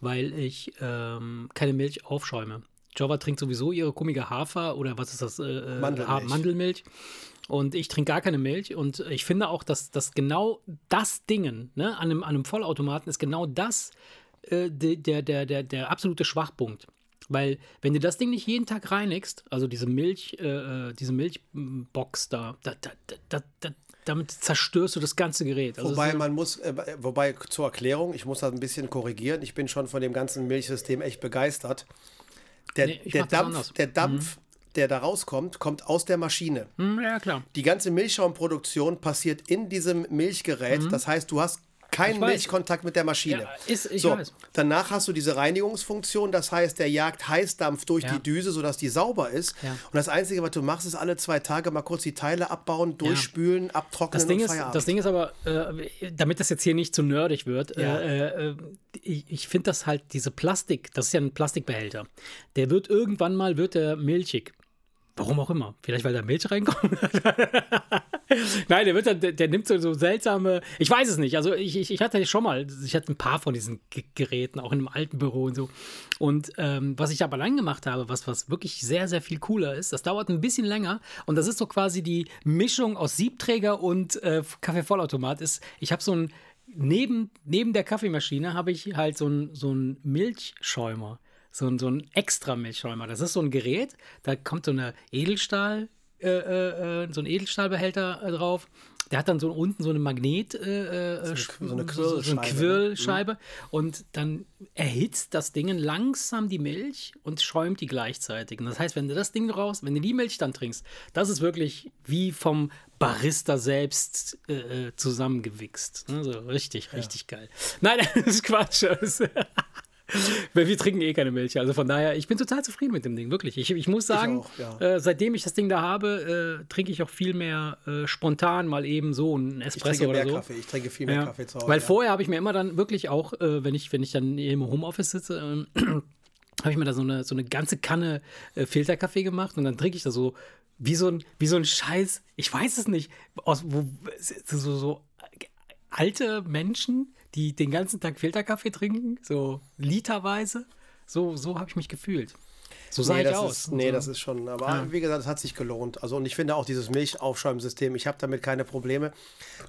weil ich ähm, keine Milch aufschäume. Java trinkt sowieso ihre komische Hafer oder was ist das? Äh, äh, Mandelmilch. Ha- Mandelmilch. Und ich trinke gar keine Milch. Und ich finde auch, dass, dass genau das Dingen ne, an, einem, an einem Vollautomaten ist genau das äh, de- der, der, der, der absolute Schwachpunkt. Weil, wenn du das Ding nicht jeden Tag reinigst, also diese Milch, äh, äh, diese Milchbox da, da, da, da, da, da, damit zerstörst du das ganze Gerät. Also Wobei man muss, äh, wobei zur Erklärung, ich muss das ein bisschen korrigieren. Ich bin schon von dem ganzen Milchsystem echt begeistert. Der, Nee, der Dampf, der Dampf, der da rauskommt, kommt aus der Maschine. Hm, ja, klar. Die ganze Milchschaumproduktion passiert in diesem Milchgerät. Mhm. Das heißt, du hast keinen. Milchkontakt mit der Maschine. Ja, ist- ich so, weiß. Danach hast du diese Reinigungsfunktion, das heißt, der jagt Heißdampf durch Ja. die Düse, sodass die sauber ist. Ja. Und das Einzige, was du machst, ist alle zwei Tage mal kurz die Teile abbauen, durchspülen, abtrocknen Das Ding, und ist, Feierabend. das Ding ist aber, äh, damit das jetzt hier nicht zu nerdig wird, äh, äh, ich, ich finde das halt, diese Plastik, das ist ja ein Plastikbehälter, der wird irgendwann mal, wird der milchig. Warum auch immer. Vielleicht, weil da Milch reinkommt. Nein, der wird dann, der, der nimmt so, so seltsame, ich weiß es nicht. Also ich, ich, ich hatte schon mal, ich hatte ein paar von diesen Ge- Geräten, auch in einem alten Büro und so. Und ähm, was ich aber lang gemacht habe, was, was wirklich sehr, sehr viel cooler ist, das dauert ein bisschen länger und das ist so quasi die Mischung aus Siebträger und äh, Kaffeevollautomat ich habe so ein, neben, neben der Kaffeemaschine habe ich halt so ein, so Milchschäumer. So ein, so ein extra Milchschäumer. Das ist so ein Gerät, da kommt so eine Edelstahl, äh, äh, äh, so ein Edelstahlbehälter äh, drauf. Der hat dann so unten so eine Magnet, äh, äh, So eine- so eine so, so Quirlscheibe, eine ne? Quirlscheibe. Und dann erhitzt das Ding langsam die Milch und schäumt die gleichzeitig. Und das heißt, wenn du das Ding raus, wenn du die Milch dann trinkst, das ist wirklich wie vom Barista selbst äh, zusammengewichst. Ne? So richtig, richtig geil. Nein, das ist Quatsch. Weil wir trinken eh keine Milch. Also von daher, ich bin total zufrieden mit dem Ding, wirklich. Ich, ich muss sagen, auch, ja. äh, seitdem ich das Ding da habe, äh, trinke ich auch viel mehr äh, spontan mal eben so einen ich Espresso trinke oder mehr so. Kaffee, ich trinke viel mehr Ja. Kaffee zu Hause. Weil ja. vorher habe ich mir immer dann wirklich auch, äh, wenn ich, wenn ich dann im Homeoffice sitze, ähm, habe ich mir da so eine, so eine ganze Kanne äh, Filterkaffee gemacht und dann trinke ich da so wie so ein, wie so ein Scheiß, ich weiß es nicht, aus, wo, so, so alte Menschen, die den ganzen Tag Filterkaffee trinken, so literweise. So, so habe ich mich gefühlt. So sah Nee, ich das aus. Ist, nee, so. das ist schon, aber Ah. wie gesagt, es hat sich gelohnt. Also und ich finde auch dieses Milchaufschäumsystem, ich habe damit keine Probleme.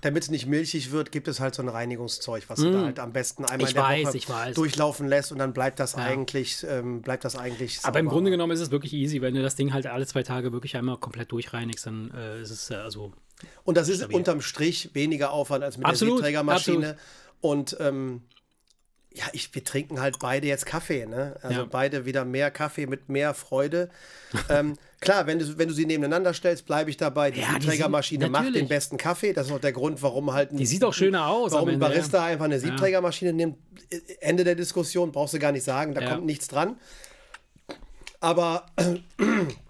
Damit es nicht milchig wird, gibt es halt so ein Reinigungszeug, was du da halt am besten einmal Mm. Ich in der weiß, Woche durchlaufen lässt und dann bleibt das eigentlich, ähm, bleibt das eigentlich Aber im. Grunde genommen ist es wirklich easy, wenn du das Ding halt alle zwei Tage wirklich einmal komplett durchreinigst, dann äh, ist es äh, also. Und das ist unterm Strich weniger Aufwand als mit Absolut, der Siebträgermaschine. Und ähm, ja, ich, wir trinken halt beide jetzt Kaffee, ne? Also Ja. beide wieder mehr Kaffee mit mehr Freude. ähm, klar, wenn du, wenn du sie nebeneinander stellst, bleibe ich dabei. Die Ja, die Siebträgermaschine sieht- macht den besten Kaffee. Das ist auch der Grund, warum halt ein, Die sieht auch schöner aus. warum ein Barista einfach eine Siebträgermaschine nimmt. Ende der Diskussion, brauchst du gar nicht sagen, da Ja. kommt nichts dran. Aber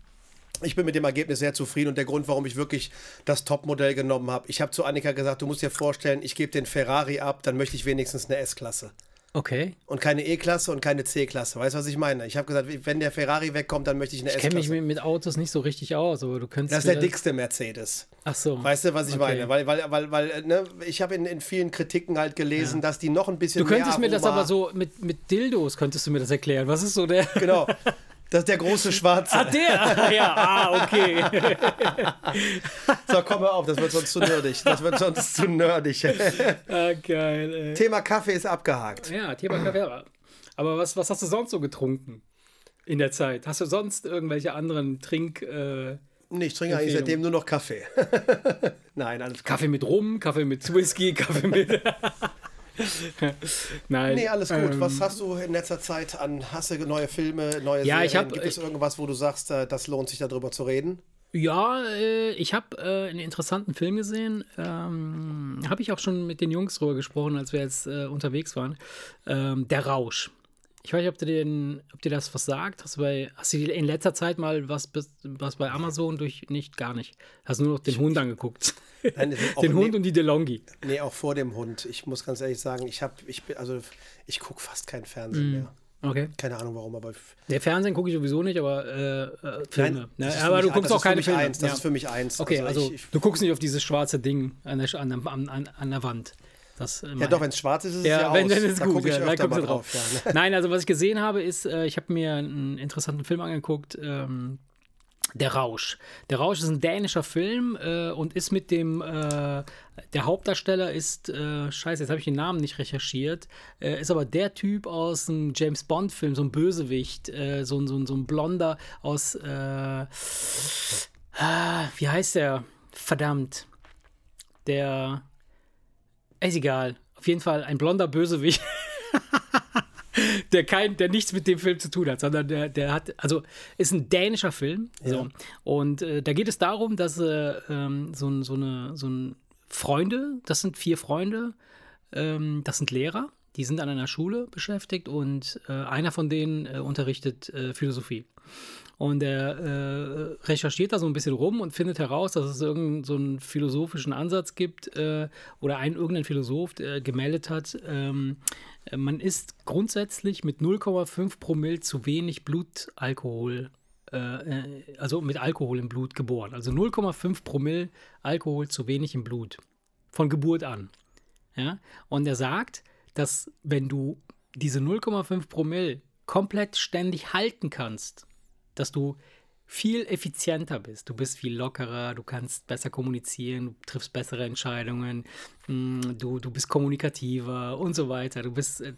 ich bin mit dem Ergebnis sehr zufrieden und der Grund, warum ich wirklich das Topmodell genommen habe. Ich habe zu Annika gesagt, du musst dir vorstellen, ich gebe den Ferrari ab, dann möchte ich wenigstens eine S-Klasse. Okay. Und keine E-Klasse und keine C-Klasse. Weißt du, was ich meine? Ich habe gesagt, wenn der Ferrari wegkommt, dann möchte ich eine Ich kenne mich S-Klasse. mit, Autos nicht so richtig aus, aber du könntest. Das ist der dickste Mercedes. Ach so. Weißt du, was ich Okay. meine? Weil, weil, weil, weil ne, ich habe in, in vielen Kritiken halt gelesen, dass die noch ein bisschen Du könntest mir das aber so mit, mit Dildos könntest du mir das erklären. Was ist so der? Genau. Das ist der große Schwarze. Ah, der! ja, ah, okay. So, komm mal auf, das wird sonst zu nerdig. Das wird sonst zu nerdig. ah, geil, ey. Thema Kaffee ist abgehakt. Ja, Thema Kaffee. aber- was, was hast du sonst so getrunken in der Zeit? Hast du sonst irgendwelche anderen Trink. Äh, Nee, ich trinke eigentlich seitdem nur noch Kaffee. Nein, alles. Kaffee mit Rum, Kaffee mit Whisky, Kaffee mit. Nein. Nee, alles gut. ähm, Was hast du in letzter Zeit an, hast du neue Filme, neue Ja, ich Serien? hab- Gibt es irgendwas, wo du sagst, äh, das lohnt sich darüber zu reden? Ja, äh, ich habe äh, einen interessanten Film gesehen. Ähm, habe ich auch schon mit den Jungs drüber gesprochen, als wir jetzt äh, unterwegs waren. Ähm, Der Rausch. Ich weiß nicht, ob, du den, ob dir das was sagt. Hast du, bei, hast du in letzter Zeit mal was, was bei Amazon durch. Nicht, gar nicht. Hast nur noch den Hund angeguckt. Nein, den Hund nee, und die DeLonghi. nee, auch vor dem Hund. Ich muss ganz ehrlich sagen, ich habe, ich bin, also ich gucke fast kein Fernsehen mehr. Okay. Keine Ahnung warum, aber Der Fernsehen gucke ich sowieso nicht, aber äh, äh, Filme. das ne? Aber du guckst auch keine Filme. Eins, das ja. ist für mich eins. Okay, also, ich, ich, du guckst nicht auf dieses schwarze Ding an, der- an, an, an der Wand. Das, äh, ja, mein- doch, wenn es schwarz ist, ist es ja, Ja, aus. wenn, dann ist da gut. gucke ich Ja, öfter mal drauf. drauf. Ja, ne? Nein, also was ich gesehen habe, ist, äh, ich habe mir einen interessanten Film angeguckt. Ähm, der Rausch. Der Rausch ist ein dänischer Film äh, und ist mit dem, äh, der Hauptdarsteller ist, äh, scheiße, jetzt habe ich den Namen nicht recherchiert, äh, ist aber der Typ aus einem James Bond-Film, so ein Bösewicht, äh, so, ein- so, ein- so ein Blonder aus, äh, ah, wie heißt der? Verdammt. Der, ist egal. Auf jeden Fall ein blonder Bösewicht. der kein, der nichts mit dem Film zu tun hat, sondern der, der hat, also ist ein dänischer Film. So. Und äh, da geht es darum, dass äh, ähm, so, ein- so eine so ein Freunde, das sind vier Freunde, ähm, das sind Lehrer, die sind an einer Schule beschäftigt und äh, einer von denen äh, unterrichtet äh, Philosophie. Und er äh, recherchiert da so ein bisschen rum und findet heraus, dass es irgendeinen so einen philosophischen Ansatz gibt äh, oder ein irgendein Philosoph der gemeldet hat, ähm, man ist grundsätzlich mit 0,5 Promille zu wenig Blutalkohol, äh, also mit Alkohol im Blut geboren. Also 0,5 Promille Alkohol zu wenig im Blut. Von Geburt an. Ja? Und er sagt, dass wenn du diese 0,5 Promille komplett ständig halten kannst, dass du viel effizienter bist. Du bist viel lockerer, du kannst besser kommunizieren, du triffst bessere Entscheidungen, mm, du, du bist kommunikativer und so weiter. Du bist, äh,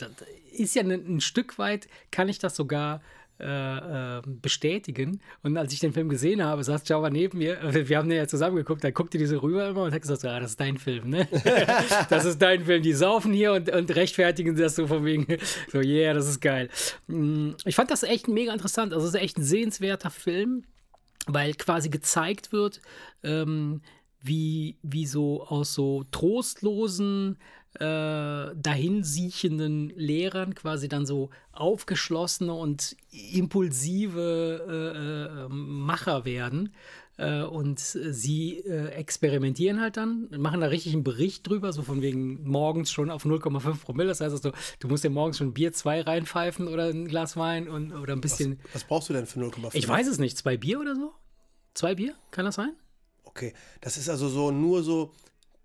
ist ja ein, ein Stück weit, kann ich das sogar äh, äh, bestätigen. Und als ich den Film gesehen habe, saß Java neben mir, wir haben den ja zusammen geguckt, da guckte die so rüber immer und hat gesagt, ah, das ist dein Film, ne? das ist dein Film. Die saufen hier und, und rechtfertigen das so von wegen, so, yeah, das ist geil. Mm, ich fand das echt mega interessant. Also, es ist echt ein sehenswerter Film, weil quasi gezeigt wird, ähm, wie, wie so aus so trostlosen, äh, dahinsiechenden Lehrern quasi dann so aufgeschlossene und impulsive äh, äh, Macher werden. Äh, und sie äh, experimentieren halt dann, machen da richtig einen Bericht drüber, so von wegen morgens schon auf 0,5 Promille. Das heißt also, du musst dir morgens schon Bier 2 reinpfeifen oder ein Glas Wein und, oder ein bisschen. Was, was brauchst du denn für 0,5? Ich weiß es nicht, zwei Bier oder so? Zwei Bier? Kann das sein? Okay, das ist also so nur so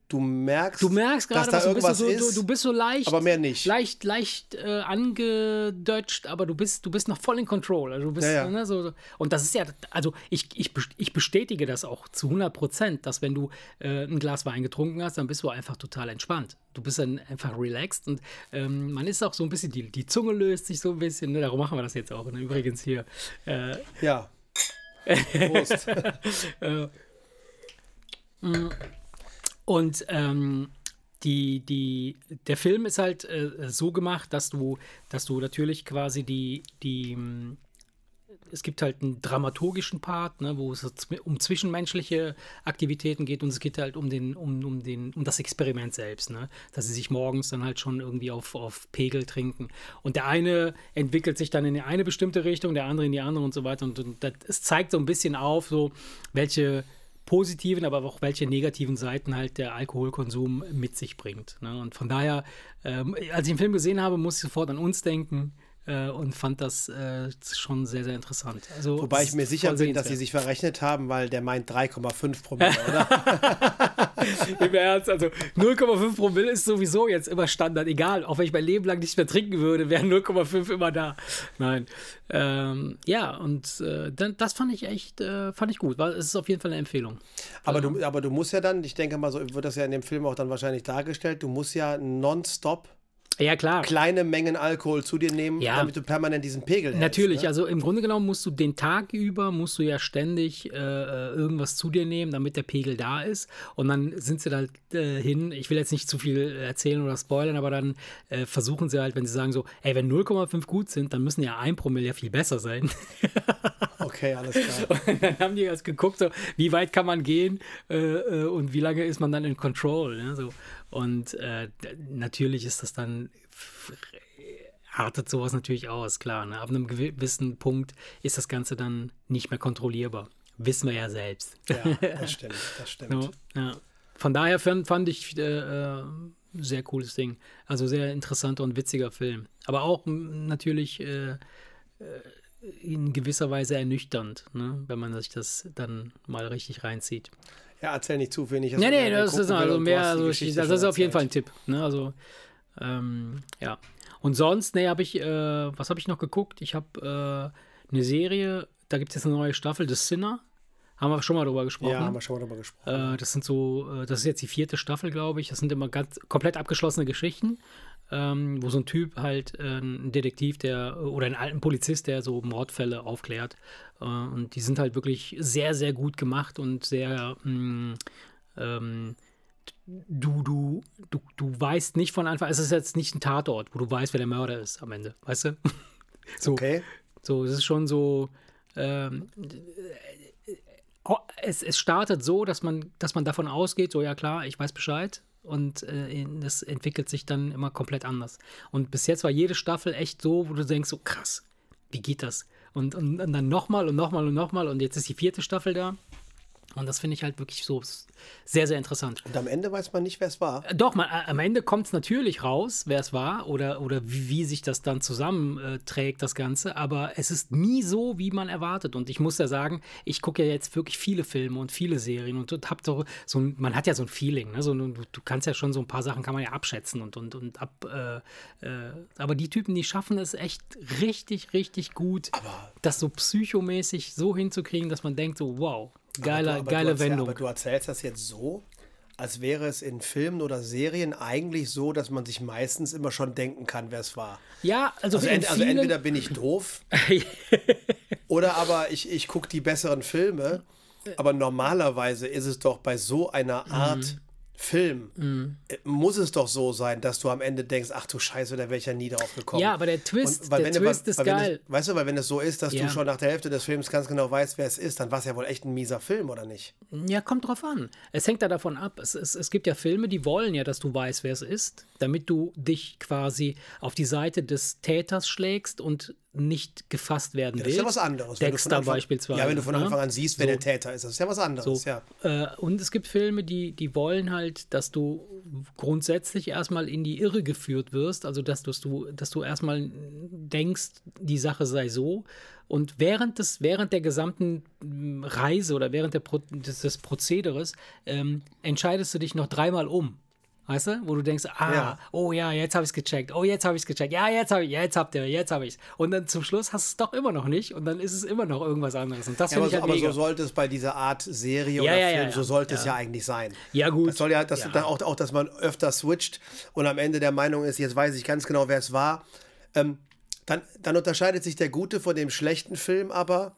du merkst, du merkst gerade, dass da irgendwas du, ist, du, du, bist so leicht, aber mehr nicht. Leicht, leicht äh, angedeutscht, aber du bist, du bist noch voll in Control. Also du bist, ja, ja. Ne, so, und das ist ja, also ich, ich, ich bestätige das auch zu 100 Prozent, dass wenn du äh, ein Glas Wein getrunken hast, dann bist du einfach total entspannt. Du bist dann einfach relaxed und ähm, man ist auch so ein bisschen, die, die Zunge löst sich so ein bisschen. Ne? Darum machen wir das jetzt auch. Ne? Übrigens hier. Äh, ja. Prost. äh, mm. Und ähm, die, die, der Film ist halt äh, so gemacht, dass du, dass du natürlich quasi die, die, es gibt halt einen dramaturgischen Part, ne, wo es um zwischenmenschliche Aktivitäten geht und es geht halt um den, um, um den, um das Experiment selbst, ne? Dass sie sich morgens dann halt schon irgendwie auf, auf Pegel trinken. Und der eine entwickelt sich dann in eine bestimmte Richtung, der andere in die andere und so weiter. Und, und das, es zeigt so ein bisschen auf, so welche positiven, aber auch welche negativen Seiten halt der Alkoholkonsum mit sich bringt. Ne? Und von daher, ähm, als ich den Film gesehen habe, musste ich sofort an uns denken äh, und fand das äh, schon sehr, sehr interessant. Also, Wobei ich mir sicher bin, dass sie sich verrechnet haben, weil der meint 3,5 Promille, oder? Im Ernst, also 0,5 Promille ist sowieso jetzt immer Standard, egal, auch wenn ich mein Leben lang nicht mehr trinken würde, wären 0,5 immer da. Nein. Ähm, ja, und äh, das fand ich echt, äh, fand ich gut. Es ist auf jeden Fall eine Empfehlung. Aber, also, du, aber du musst ja dann, ich denke mal, so wird das ja in dem Film auch dann wahrscheinlich dargestellt, du musst ja nonstop ja, klar. kleine Mengen Alkohol zu dir nehmen, ja. damit du permanent diesen Pegel hast. Natürlich, ne? also im Grunde genommen musst du den Tag über, musst du ja ständig äh, äh, irgendwas zu dir nehmen, damit der Pegel da ist. Und dann sind sie da äh, hin, ich will jetzt nicht zu viel erzählen oder spoilern, aber dann äh, versuchen sie halt, wenn sie sagen so, ey, wenn 0,5 gut sind, dann müssen ja 1 Promille ja viel besser sein. okay, alles klar. Und dann haben die erst geguckt, so, wie weit kann man gehen äh, äh, und wie lange ist man dann in Control. Ne? So. Und äh, natürlich ist das dann, artet sowas natürlich aus, klar. Ne? Ab einem gewissen Punkt ist das Ganze dann nicht mehr kontrollierbar. Wissen wir ja selbst. Ja, das stimmt, das stimmt. So, ja. Von daher fand, fand ich äh, äh, sehr cooles Ding. Also sehr interessanter und witziger Film. Aber auch natürlich äh, äh, in gewisser Weise ernüchternd, ne? wenn man sich das dann mal richtig reinzieht. Ja, erzähl nicht zu wenig. Nee, nee, das ist also mehr, also das ist auf jeden Fall ein Tipp. Ne? Also, ähm, ja. Und sonst, nee, habe ich, äh, was habe ich noch geguckt? Ich habe äh, eine Serie, da gibt es jetzt eine neue Staffel, The Sinner. Haben wir schon mal drüber gesprochen. Ja, haben wir schon mal drüber gesprochen. Äh, das sind so, äh, das ist jetzt die vierte Staffel, glaube ich. Das sind immer ganz komplett abgeschlossene Geschichten ähm, wo so ein Typ halt äh, ein Detektiv, der oder ein alten Polizist, der so Mordfälle aufklärt. Äh, und die sind halt wirklich sehr, sehr gut gemacht und sehr mh, mm, ähm, du, du, du, du weißt nicht von Anfang, es ist jetzt nicht ein Tatort, wo du weißt, wer der Mörder ist am Ende, weißt du? so, okay. So, es ist schon so, ähm, äh, es, es startet so, dass man, dass man davon ausgeht, so ja klar, ich weiß Bescheid, und äh, das entwickelt sich dann immer komplett anders. Und bis jetzt war jede Staffel echt so, wo du denkst, so krass, wie geht das? Und, und, und dann nochmal und nochmal und nochmal und jetzt ist die vierte Staffel da. Und das finde ich halt wirklich so sehr, sehr interessant. Und am Ende weiß man nicht, wer es war. Äh, doch, man, äh, am Ende kommt es natürlich raus, wer es war oder, oder wie, wie, sich das dann zusammenträgt, das Ganze. Aber es ist nie so, wie man erwartet. Und ich muss ja sagen, ich gucke ja jetzt wirklich viele Filme und viele Serien und, und hab so, so ein, man hat ja so ein Feeling. Ne? So, du, du, kannst ja schon so ein paar Sachen kann man ja abschätzen und, und, und ab. Äh, äh, aber die Typen, die schaffen es echt richtig, richtig gut, aber das so psychomäßig so hinzukriegen, dass man denkt, so, wow, Geiler, aber du, aber geile erzähl, Wendung. Aber du erzählst das jetzt so, als wäre es in Filmen oder Serien eigentlich so, dass man sich meistens immer schon denken kann, wer es war. Ja, also, also, ent, also entweder bin ich doof oder aber ich, ich gucke die besseren Filme. Aber normalerweise ist es doch bei so einer Art mhm. Film, mm. muss es doch so sein, dass du am Ende denkst, ach du Scheiße, da wäre ich ja nie drauf gekommen. Ja, aber der Twist, der Twist ist geil. Es, weißt du, weil wenn es so ist, dass ja. du schon nach der Hälfte des Films ganz genau weißt, wer es ist, dann war es ja wohl echt ein mieser Film, oder nicht? Ja, kommt drauf an. Es hängt da davon ab. Es, es, es gibt ja Filme, die wollen ja, dass du weißt, wer es ist, damit du dich quasi auf die Seite des Täters schlägst und nicht gefasst werden ja, das ist ja was anderes. Dexter Anfang, beispielsweise. Ja, wenn du von ne? Anfang an siehst, wer so. der Täter ist. Das ist ja was anderes, so. ja. Äh, und es gibt Filme, die, die wollen halt, dass du grundsätzlich erstmal in die Irre geführt wirst. Also, dass, dass, du, dass du erstmal denkst, die Sache sei so. Und während, des, während der gesamten Reise oder während der Pro, des, des Prozederes ähm, entscheidest du dich noch dreimal um. Weißt du? Wo du denkst, ah, ja. oh ja, jetzt habe ich es gecheckt. Oh, jetzt habe ich es gecheckt. Ja, jetzt habe ich, jetzt habt ihr, jetzt habe ich es. Und dann zum Schluss hast du es doch immer noch nicht und dann ist es immer noch irgendwas anderes. Und das ja, aber, ich halt aber mega. so sollte es bei dieser Art Serie ja, oder ja, Film, so sollte es ja eigentlich sein. Ja, gut. Das soll ja, das auch, auch, dass man öfter switcht und am Ende der Meinung ist, jetzt weiß ich ganz genau, wer es war. Ähm, dann, dann unterscheidet sich der gute von dem schlechten Film aber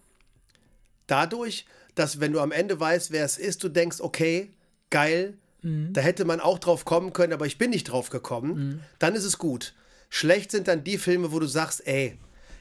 dadurch, dass wenn du am Ende weißt, wer es ist, du denkst, okay, geil, Mhm. Da hätte man auch drauf kommen können, aber ich bin nicht drauf gekommen. Mhm. Dann ist es gut. Schlecht sind dann die Filme, wo du sagst, ey,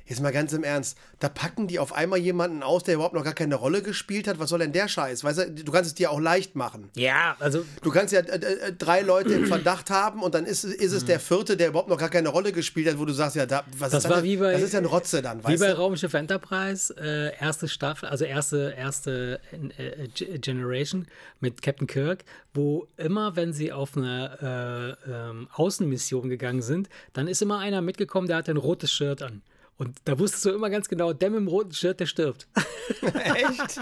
Jetzt mal ganz im Ernst, da packen die auf einmal jemanden aus, der überhaupt noch gar keine Rolle gespielt hat. Was soll denn der Scheiß? Weißt du, du kannst es dir auch leicht machen. Ja, also. Du kannst ja äh, äh, drei Leute im Verdacht haben und dann ist, ist es der vierte, der überhaupt noch gar keine Rolle gespielt hat, wo du sagst, ja, da, was das ist war wie bei, Das ist ja ein Rotze dann, weißt Wie bei Raumschiff Enterprise, äh, erste Staffel, also erste, erste äh, Generation mit Captain Kirk, wo immer, wenn sie auf eine äh, ähm, Außenmission gegangen sind, dann ist immer einer mitgekommen, der hat ein rotes Shirt an. Und da wusstest du immer ganz genau, der mit dem roten Shirt, der stirbt. Echt?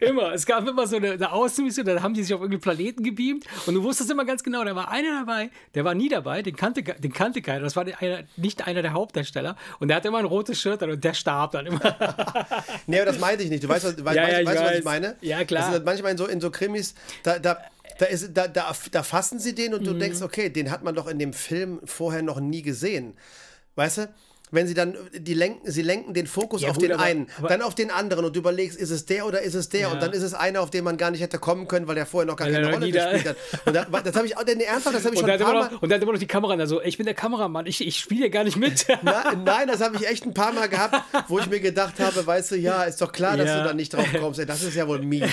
immer. Es gab immer so eine, eine Außenmission, da haben die sich auf irgendeinen Planeten gebeamt und du wusstest immer ganz genau, da war einer dabei, der war nie dabei, den kannte, den kannte keiner. Das war einer, nicht einer der Hauptdarsteller und der hatte immer ein rotes Shirt und der starb dann immer. nee, aber das meinte ich nicht. Du weißt, was, weißt, ja, ja, weißt, was ich meine? Ja, klar. Das ist manchmal in so, in so Krimis, da, da da, ist, da, da, da fassen sie den und du mhm. denkst, okay, den hat man doch in dem Film vorher noch nie gesehen. Weißt du? Wenn sie dann die lenken, sie lenken den Fokus ja, auf gut, den aber, einen, aber, dann auf den anderen und du überlegst, ist es der oder ist es der? Ja. Und dann ist es einer, auf den man gar nicht hätte kommen können, weil der vorher noch gar weil keine Rolle gespielt hat. Und da, das habe ich auch, denn ernsthaft, das habe ich und schon ein paar Mal. Noch, und dann hat immer noch die Kamera, also ich bin der Kameramann, ich, ich spiele gar nicht mit. Na, nein, das habe ich echt ein paar Mal gehabt, wo ich mir gedacht habe, weißt du, ja, ist doch klar, dass ja. du da nicht drauf kommst. Ey, das ist ja wohl mies.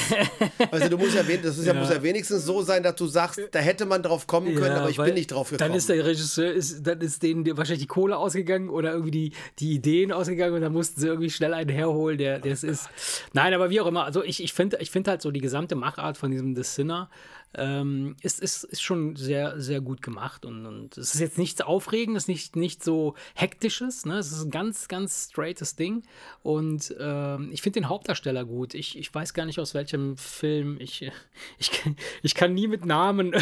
Also du musst ja, das ist ja, muss ja wenigstens so sein, dass du sagst, da hätte man drauf kommen können, aber ich bin nicht drauf gekommen. Dann ist der Regisseur, ist, dann ist denen wahrscheinlich die Kohle ausgegangen oder irgendwie die, die Idee Ideen ausgegangen und da mussten sie irgendwie schnell einen herholen, der es ist. Nein, aber wie auch immer, also ich, ich finde ich find halt so die gesamte Machart von diesem The Sinner ähm, ist, ist, ist schon sehr, sehr gut gemacht und, und es ist jetzt nichts Aufregendes, nicht, nicht so Hektisches, ne? es ist ein ganz, ganz straightes Ding und ähm, ich finde den Hauptdarsteller gut. Ich, ich weiß gar nicht, aus welchem Film, ich, ich, ich kann nie mit Namen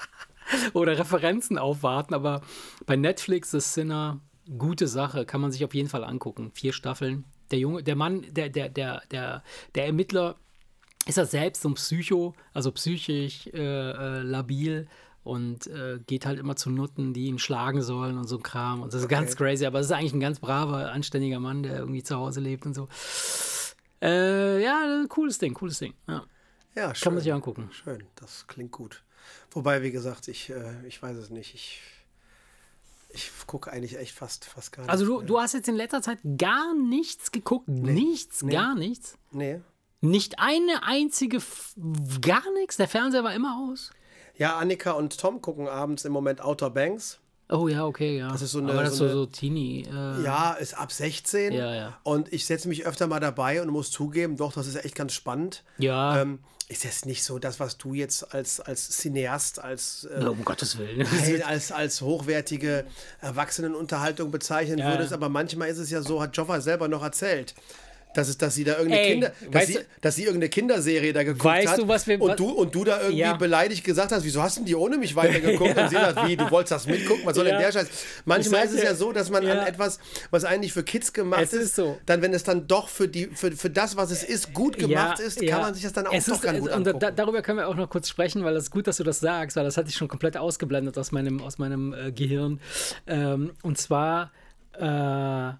oder Referenzen aufwarten, aber bei Netflix The Sinner gute Sache, kann man sich auf jeden Fall angucken. Vier Staffeln. Der Junge, der Mann, der, der, der, der, der Ermittler ist er selbst so ein Psycho, also psychisch äh, äh, labil und äh, geht halt immer zu Nutten, die ihn schlagen sollen und so ein Kram. Und das ist okay. ganz crazy, aber es ist eigentlich ein ganz braver, anständiger Mann, der irgendwie zu Hause lebt und so. Äh, ja, cooles Ding, cooles Ding. Ja, ja schön. Kann man sich angucken. Schön, das klingt gut. Wobei, wie gesagt, ich, äh, ich weiß es nicht. Ich ich gucke eigentlich echt fast, fast gar nichts. Also, du, du hast jetzt in letzter Zeit gar nichts geguckt? Nee. Nichts? Nee. Gar nichts? Nee. Nicht eine einzige, gar nichts? Der Fernseher war immer aus? Ja, Annika und Tom gucken abends im Moment Outer Banks. Oh ja, okay, ja. Das ist so eine- Aber das so ist so, eine- so Teenie. Äh, Ja, ist ab 16. Ja, ja. Und ich setze mich öfter mal dabei und muss zugeben, doch, das ist echt ganz spannend. Ja. Ähm, ist jetzt nicht so das, was du jetzt als, als Cineast, als, äh, um Gottes Willen. Als, als hochwertige Erwachsenenunterhaltung bezeichnen Ja. würdest, aber manchmal ist es ja so, hat Joffa selber noch erzählt. Dass, es, dass sie da irgendeine Ey, Kinder, dass sie, du- dass sie irgendeine Kinderserie da geguckt Weißt hat du, was wir- und du und du da irgendwie Ja. beleidigt gesagt hast, wieso hast denn die ohne mich weitergeguckt? Und sie sagt, wie, du wolltest das mitgucken, was soll Ja. denn der Scheiß? Manchmal ist es ja so, dass man ja. an etwas, was eigentlich für Kids gemacht Es ist so. dann wenn es dann doch für die für, für das, was es ist, gut gemacht ist, kann man sich das dann auch Es doch ist, ganz gut und angucken. da, darüber können wir auch noch kurz sprechen, weil es ist gut, dass du das sagst, weil das hatte ich schon komplett ausgeblendet aus meinem, aus meinem äh, Gehirn. Ähm, und zwar äh,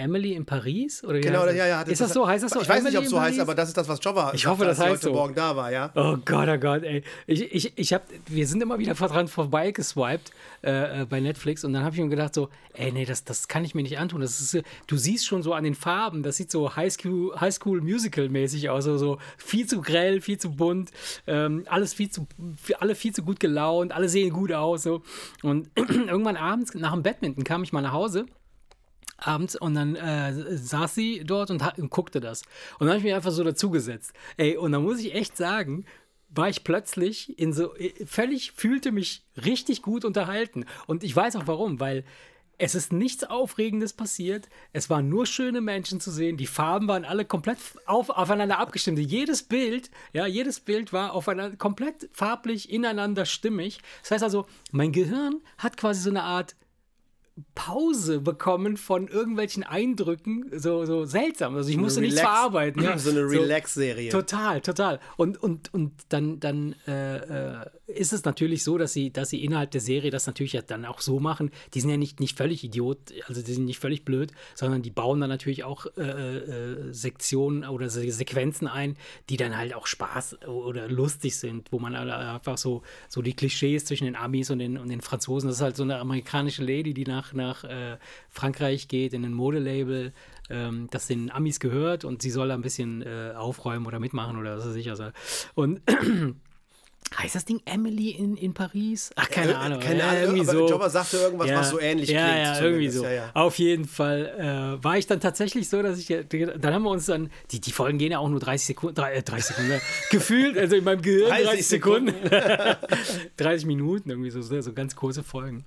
Emily in Paris? Oder Genau, ja, ja. ist das so? Heißt das so? Ich weiß nicht, ob es so heißt, aber das ist das, was Jobber Ich hoffe, das heißt heute so. Morgen da war, ja. Oh Gott, oh Gott, ey. Ich, ich, ich hab, wir sind immer wieder dran vorbeigeswiped äh, äh, bei Netflix und dann habe ich mir gedacht so, ey, nee, das, das kann ich mir nicht antun. Das ist, du siehst schon so an den Farben, das sieht so High School, High School Musical mäßig aus, so, so viel zu grell, viel zu bunt, ähm, alles viel zu, alle viel zu gut gelaunt, alle sehen gut aus, so. Und irgendwann abends nach dem Badminton kam ich mal nach Hause abends und dann äh, saß sie dort und, und guckte das. Und dann habe ich mich einfach so dazugesetzt. Ey, und dann muss ich echt sagen, war ich plötzlich in so, äh, völlig, fühlte mich richtig gut unterhalten. Und ich weiß auch warum, weil es ist nichts Aufregendes passiert. Es waren nur schöne Menschen zu sehen. Die Farben waren alle komplett auf, aufeinander abgestimmt. Jedes Bild, ja, jedes Bild war aufeinander komplett farblich ineinander stimmig. Das heißt also, mein Gehirn hat quasi so eine Art Pause bekommen von irgendwelchen Eindrücken, so, so seltsam. Also ich musste nichts verarbeiten. Ja. So eine Relax-Serie. Total, total. Und, und, und dann, dann äh, äh, ist es natürlich so, dass sie, dass sie innerhalb der Serie das natürlich ja dann auch so machen. Die sind ja nicht, nicht völlig idiot, also die sind nicht völlig blöd, sondern die bauen dann natürlich auch äh, äh, Sektionen oder Se Sequenzen ein, die dann halt auch Spaß oder lustig sind, wo man einfach so, so die Klischees zwischen den Amis und den, und den Franzosen, das ist halt so eine amerikanische Lady, die nach, nach äh, Frankreich geht, in ein Modelabel, ähm, das den Amis gehört und sie soll da ein bisschen äh, aufräumen oder mitmachen oder was weiß ich. Also. Und heißt das Ding Emily in, in Paris? Ach, keine Äh, Ahnung. keine Ja, Ahnung, irgendwie aber so. Jobber sagte irgendwas, was so ähnlich ja, klingt Ja, irgendwie so. ja, ja. Auf jeden Fall äh, war ich dann tatsächlich so, dass ich, dann haben wir uns dann, die, die Folgen gehen ja auch nur 30 Sekunden, drei- äh, 30 Sekunden, gefühlt, also in meinem Gehirn 30, 30 Sekunden, 30 Minuten, irgendwie so, so ganz kurze Folgen.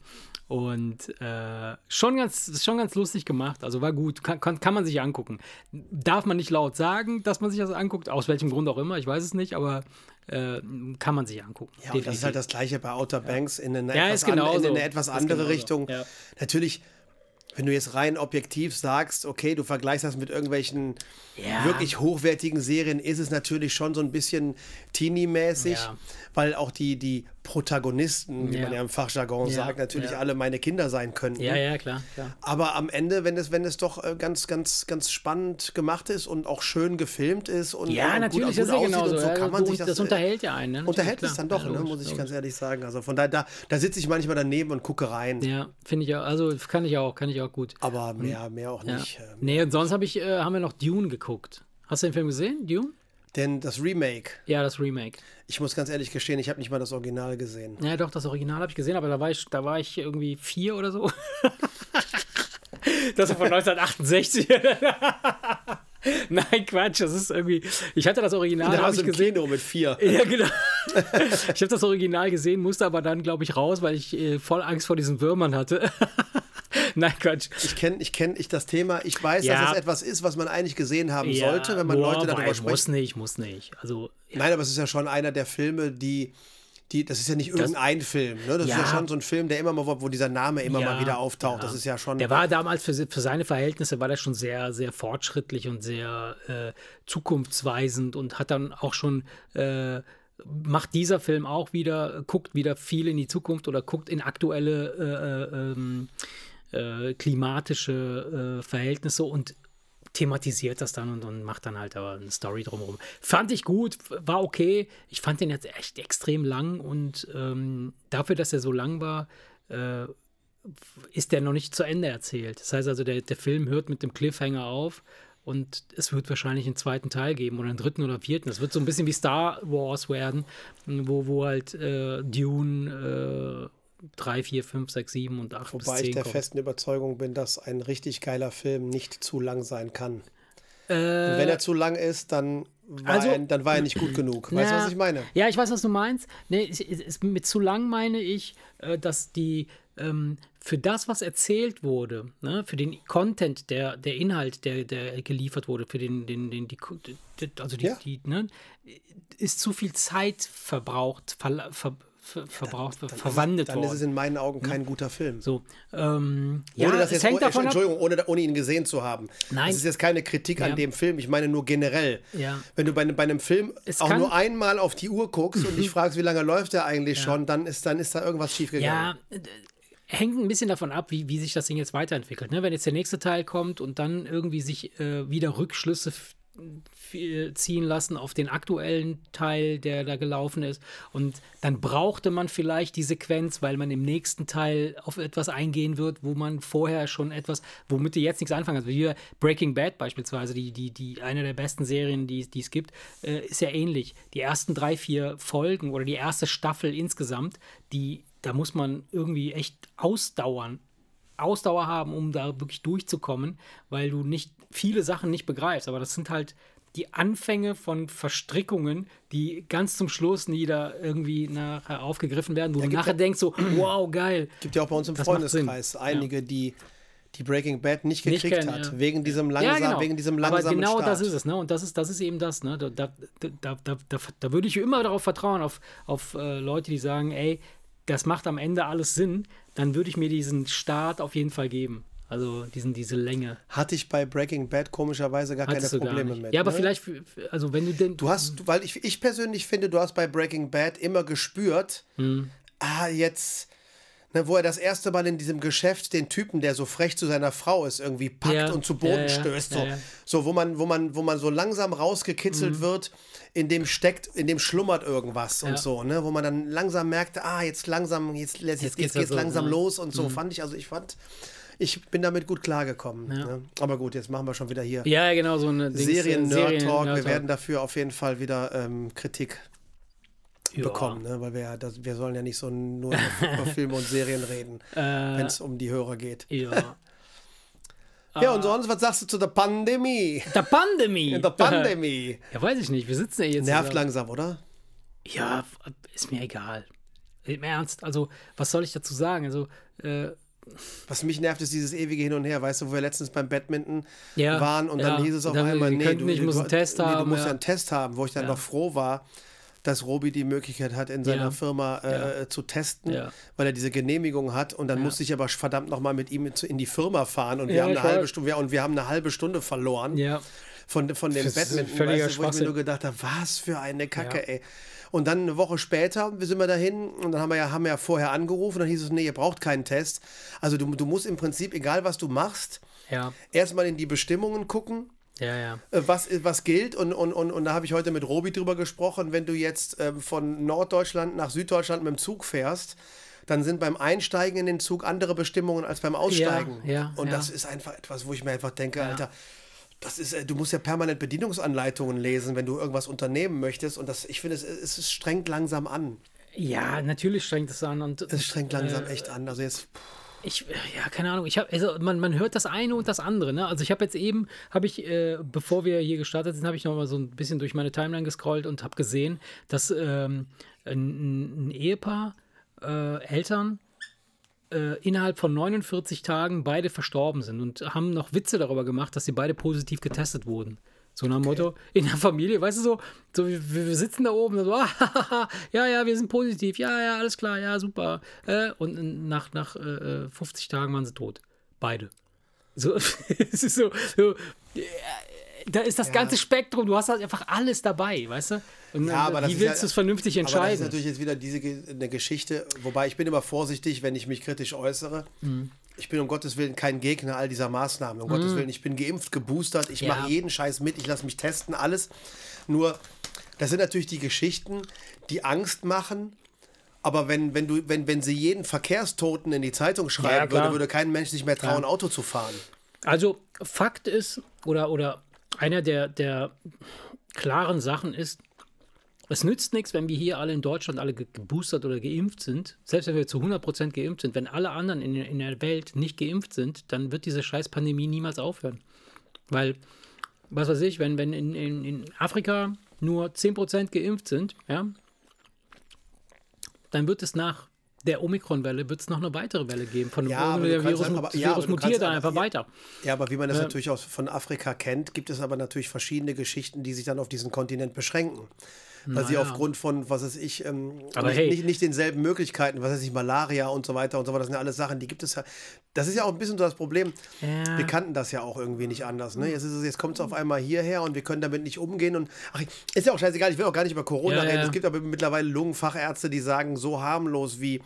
Und äh, schon, ganz, schon ganz lustig gemacht, also war gut, kann, kann, kann man sich angucken. Darf man nicht laut sagen, dass man sich das anguckt, aus welchem Grund auch immer, ich weiß es nicht, aber äh, kann man sich angucken. Ja, und das ist halt das Gleiche bei Outer Banks in eine, Ja, etwas, an, in eine etwas andere Richtung. ja. Natürlich, wenn du jetzt rein objektiv sagst, okay, du vergleichst das mit irgendwelchen Ja. wirklich hochwertigen Serien, ist es natürlich schon so ein bisschen teeny-mäßig, Ja. weil auch die, die Protagonisten, wie Ja. man ja im Fachjargon Ja, sagt, natürlich alle meine Kinder sein könnten. Ja, ja, klar. klar. Aber am Ende, wenn es, wenn es doch äh, ganz, ganz, ganz spannend gemacht ist und auch schön gefilmt ist und Ja, natürlich, gut, gut aussieht genauso. und so, ja, kann man du- sich das, das äh, unterhält ja einen. Ne? Unterhält es klar. dann doch, ne, muss ich ganz ehrlich sagen. Also von daher, da, da sitze ich manchmal daneben und gucke rein. Ja, finde ich auch. Also kann ich auch, kann ich auch gut. Aber mehr, mehr auch Ja. nicht. ähm. Nee, und sonst hab ich, äh, haben wir noch Dune geguckt. Hast du den Film gesehen? Dune? Denn das Remake, Ja, das Remake. ich muss ganz ehrlich gestehen, ich habe nicht mal das Original gesehen. Ja, doch, das Original habe ich gesehen, aber da war ich, da war ich irgendwie vier oder so. das ist von 1968. Nein, Quatsch, das ist irgendwie. Ich hatte das Original, Da habe ich gesehen. Kino mit vier. Ja, genau. Ich habe das Original gesehen, musste aber dann, glaube ich, raus, weil ich äh, voll Angst vor diesen Würmern hatte. Nein, Quatsch. Ich kenne ich kenn ich das Thema. Ich weiß, Ja. dass es etwas ist, was man eigentlich gesehen haben Ja, sollte, wenn man boah, Leute darüber Muss spricht. nicht, muss nicht. Also, Nein, aber es ist ja schon einer der Filme, die. Die, das ist ja nicht irgendein Film, ne? Das ist Ja. ja schon so ein Film, der immer mal, wo dieser Name immer Ja, mal wieder auftaucht. ja. Das ist ja schon. Der war damals für, für seine Verhältnisse war der schon sehr, sehr fortschrittlich und sehr äh, zukunftsweisend und hat dann auch schon äh, macht dieser Film auch wieder, guckt wieder viel in die Zukunft oder guckt in aktuelle äh, äh, ähm, äh, klimatische äh, Verhältnisse und thematisiert das dann und, und macht dann halt aber eine Story drumherum. Fand ich gut, war okay. Ich fand den jetzt echt extrem lang und ähm, dafür, dass er so lang war, äh, ist der noch nicht zu Ende erzählt. Das heißt also, der, der Film hört mit dem Cliffhanger auf Und es wird wahrscheinlich einen zweiten Teil geben oder einen dritten oder vierten. Es wird so ein bisschen wie Star Wars werden, wo, wo halt äh, Dune äh, 3, 4, 5, 6, 7 und 8 Wobei bis 10 ich der kommt. festen Überzeugung bin, dass ein richtig geiler Film nicht zu lang sein kann. Äh, wenn er zu lang ist, dann war, also, er, dann war er nicht gut genug. Weißt du, was ich meine? Ja, ich weiß, was du meinst. Nee, mit zu lang meine ich, äh, dass die ähm, für das, was erzählt wurde, ne, für den Content, der, der Inhalt, der, der geliefert wurde, für den, den, den die, also die, ja. die ne, ist zu viel Zeit verbraucht, ver, ver, ver, verbraucht, dann, dann verwandelt ist, worden. Dann ist es in meinen Augen kein guter Film. So, ähm, ohne ja, das jetzt, hängt davon Entschuldigung, ohne, ohne ihn gesehen zu haben. Nein. Das ist jetzt keine Kritik ja. an dem Film, ich meine nur generell. Wenn du bei, bei einem Film es auch nur einmal auf die Uhr guckst und dich fragst, wie lange läuft der eigentlich schon, dann ist, dann ist da irgendwas schiefgegangen. Ja, hängt ein bisschen davon ab, wie, wie sich das Ding jetzt weiterentwickelt. Ne? Wenn jetzt der nächste Teil kommt und dann irgendwie sich äh, wieder Rückschlüsse ziehen lassen auf den aktuellen Teil, der da gelaufen ist. Und dann brauchte man vielleicht die Sequenz, weil man im nächsten Teil auf etwas eingehen wird, wo man vorher schon etwas, womit du jetzt nichts anfangen hast. Wie Breaking Bad beispielsweise, die, die, die eine der besten Serien, die, die es gibt, äh, ist ja ähnlich. Die ersten drei, vier Folgen oder die erste Staffel insgesamt, die da muss man irgendwie echt ausdauern, Ausdauer haben, um da wirklich durchzukommen, weil du nicht viele Sachen nicht begreifst. Aber das sind halt die Anfänge von Verstrickungen, die ganz zum Schluss nie da irgendwie nachher aufgegriffen werden, wo ja, du nachher denkst so, wow, geil. Gibt ja auch bei uns im Freundeskreis einige, ja. die die Breaking Bad nicht gekriegt nicht kennen, hat, ja. wegen diesem langsam, ja, genau. wegen diesem langsamen Aber genau Start. das ist es, ne? Und das ist, das ist eben das, ne? Da, da, da, da, da, da würde ich immer darauf vertrauen, auf, auf äh, Leute, die sagen, ey, das macht am Ende alles Sinn, dann würde ich mir diesen Start auf jeden Fall geben. Also diesen, diese Länge. Hatte ich bei Breaking Bad komischerweise gar Hattest keine Probleme mit. Ja, aber ne? vielleicht, also wenn du denn. Du hast, weil ich, ich persönlich finde, du hast bei Breaking Bad immer gespürt, hm. ah, jetzt, ne, wo er das erste Mal in diesem Geschäft den Typen, der so frech zu seiner Frau ist, irgendwie packt ja, und zu Boden ja, stößt. So, so, wo man, wo man, wo man so langsam rausgekitzelt hm. wird in dem steckt, in dem schlummert irgendwas und so, ne? Wo man dann langsam merkt, ah, jetzt langsam, jetzt, jetzt, jetzt, jetzt geht's, langsam ja. los und so. Mhm. Fand ich, also ich fand, ich bin damit gut klargekommen. Ja. Ne? Aber gut, jetzt machen wir schon wieder hier ja, genau, so eine Serien-Nerd-Talk. Serien wir werden dafür auf jeden Fall wieder ähm, Kritik ja. bekommen, ne? weil wir ja, das, wir sollen ja nicht so nur über Filme und Serien reden, äh, wenn es um die Hörer geht. Ja. Ja, und sonst, was sagst du zu der Pandemie? Der Pandemie? der Pandemie. ja, weiß ich nicht. Wir sitzen ja jetzt. Nervt zusammen. langsam, oder? Ja, ist mir egal. Im Ernst. Also, was soll ich dazu sagen? Also, äh, was mich nervt, ist dieses ewige Hin und Her. Weißt du, wo wir letztens beim Badminton ja, waren und ja, dann hieß es auf einmal, nee, du, nicht, du, musst einen Test nee, haben. du musst ja einen Test haben, wo ich dann noch froh war, dass Robi die Möglichkeit hat, in seiner ja. Firma äh, ja. zu testen, ja. weil er diese Genehmigung hat. Und dann musste ich aber verdammt nochmal mit ihm in die Firma fahren und wir haben eine halbe Stunde und wir haben eine halbe Stunde verloren von, von dem Badminton, weißt du, wo ich mir nur gedacht habe, was für eine Kacke, ey. Und dann eine Woche später sind wir dahin und dann haben wir ja, haben wir ja vorher angerufen. Dann hieß es, nee, ihr braucht keinen Test. Also du, du musst im Prinzip, egal was du machst, ja. erstmal in die Bestimmungen gucken ja, ja. Äh, was, was gilt. Und, und, und, und da habe ich heute mit Robi drüber gesprochen, wenn du jetzt ähm, von Norddeutschland nach Süddeutschland mit dem Zug fährst, dann sind beim Einsteigen in den Zug andere Bestimmungen als beim Aussteigen. Ja, ja, und ja. das ist einfach etwas, wo ich mir einfach denke, Alter, das ist, äh, du musst ja permanent Bedienungsanleitungen lesen, wenn du irgendwas unternehmen möchtest. Und das, ich finde, es, es strengt langsam an. Ja, natürlich strengt es an. Und, es strengt langsam äh, echt an. Also jetzt. Pff ich, ja, keine Ahnung. Ich habe, also man, man hört das eine und das andere. Ne? Also ich habe jetzt eben, habe ich, äh, bevor wir hier gestartet sind, habe ich noch mal so ein bisschen durch meine Timeline gescrollt und habe gesehen, dass ähm, ein, ein, Ehepaar, äh, Eltern, äh, innerhalb von 49 Tagen beide verstorben sind und haben noch Witze darüber gemacht, dass sie beide positiv getestet wurden. So nach dem okay. Motto, in der Familie, weißt du so, so wir, wir sitzen da oben, so, ah, ja, ja, wir sind positiv, ja, ja, alles klar, ja, super. Äh, und nach, nach äh, 50 Tagen waren sie tot. Beide. So, es ist so, so äh, da ist das ja. ganze Spektrum, du hast halt einfach alles dabei, weißt du? Und ja, aber wie willst du es vernünftig entscheiden? Aber das ist natürlich jetzt wieder diese eine Geschichte, wobei ich bin immer vorsichtig, wenn ich mich kritisch äußere. Mhm ich bin um Gottes Willen kein Gegner all dieser Maßnahmen. Um mhm. Gottes Willen, ich bin geimpft, geboostert, ich ja. mache jeden Scheiß mit, ich lasse mich testen, alles. Nur, das sind natürlich die Geschichten, die Angst machen. Aber wenn, wenn, du, wenn, wenn sie jeden Verkehrstoten in die Zeitung schreiben ja, würde, würde kein Mensch sich mehr trauen, ja. Auto zu fahren. Also Fakt ist, oder, oder einer der, der klaren Sachen ist, es nützt nichts, wenn wir hier alle in Deutschland alle geboostert oder geimpft sind. Selbst wenn wir zu 100% geimpft sind, wenn alle anderen in, in der Welt nicht geimpft sind, dann wird diese scheiß Pandemie niemals aufhören. Weil, was weiß ich, wenn, wenn in, in, in Afrika nur 10% geimpft sind, ja, dann wird es nach der Omikron-Welle wird es noch eine weitere Welle geben. Von Ja, aber der Virus, halt- aber- das ja, Virus mutiert dann einfach ja. weiter. Ja, aber wie man das Ja. natürlich aus, von Afrika kennt, gibt es aber natürlich verschiedene Geschichten, die sich dann auf diesen Kontinent beschränken. Weil sie Naja. aufgrund von, was weiß ich, ähm, nicht, hey. nicht, nicht denselben Möglichkeiten, was weiß ich, Malaria und so weiter und so weiter, das sind ja alles Sachen, die gibt es ja. Das ist ja auch ein bisschen so das Problem. Ja. Wir kannten das ja auch irgendwie nicht anders. Ne? Jetzt, ist es- jetzt kommt es auf einmal hierher und wir können damit nicht umgehen. Und ach, ist ja auch scheißegal, ich will auch gar nicht über Corona Ja, reden. ja. Es gibt aber mittlerweile Lungenfachärzte, die sagen, so harmlos wie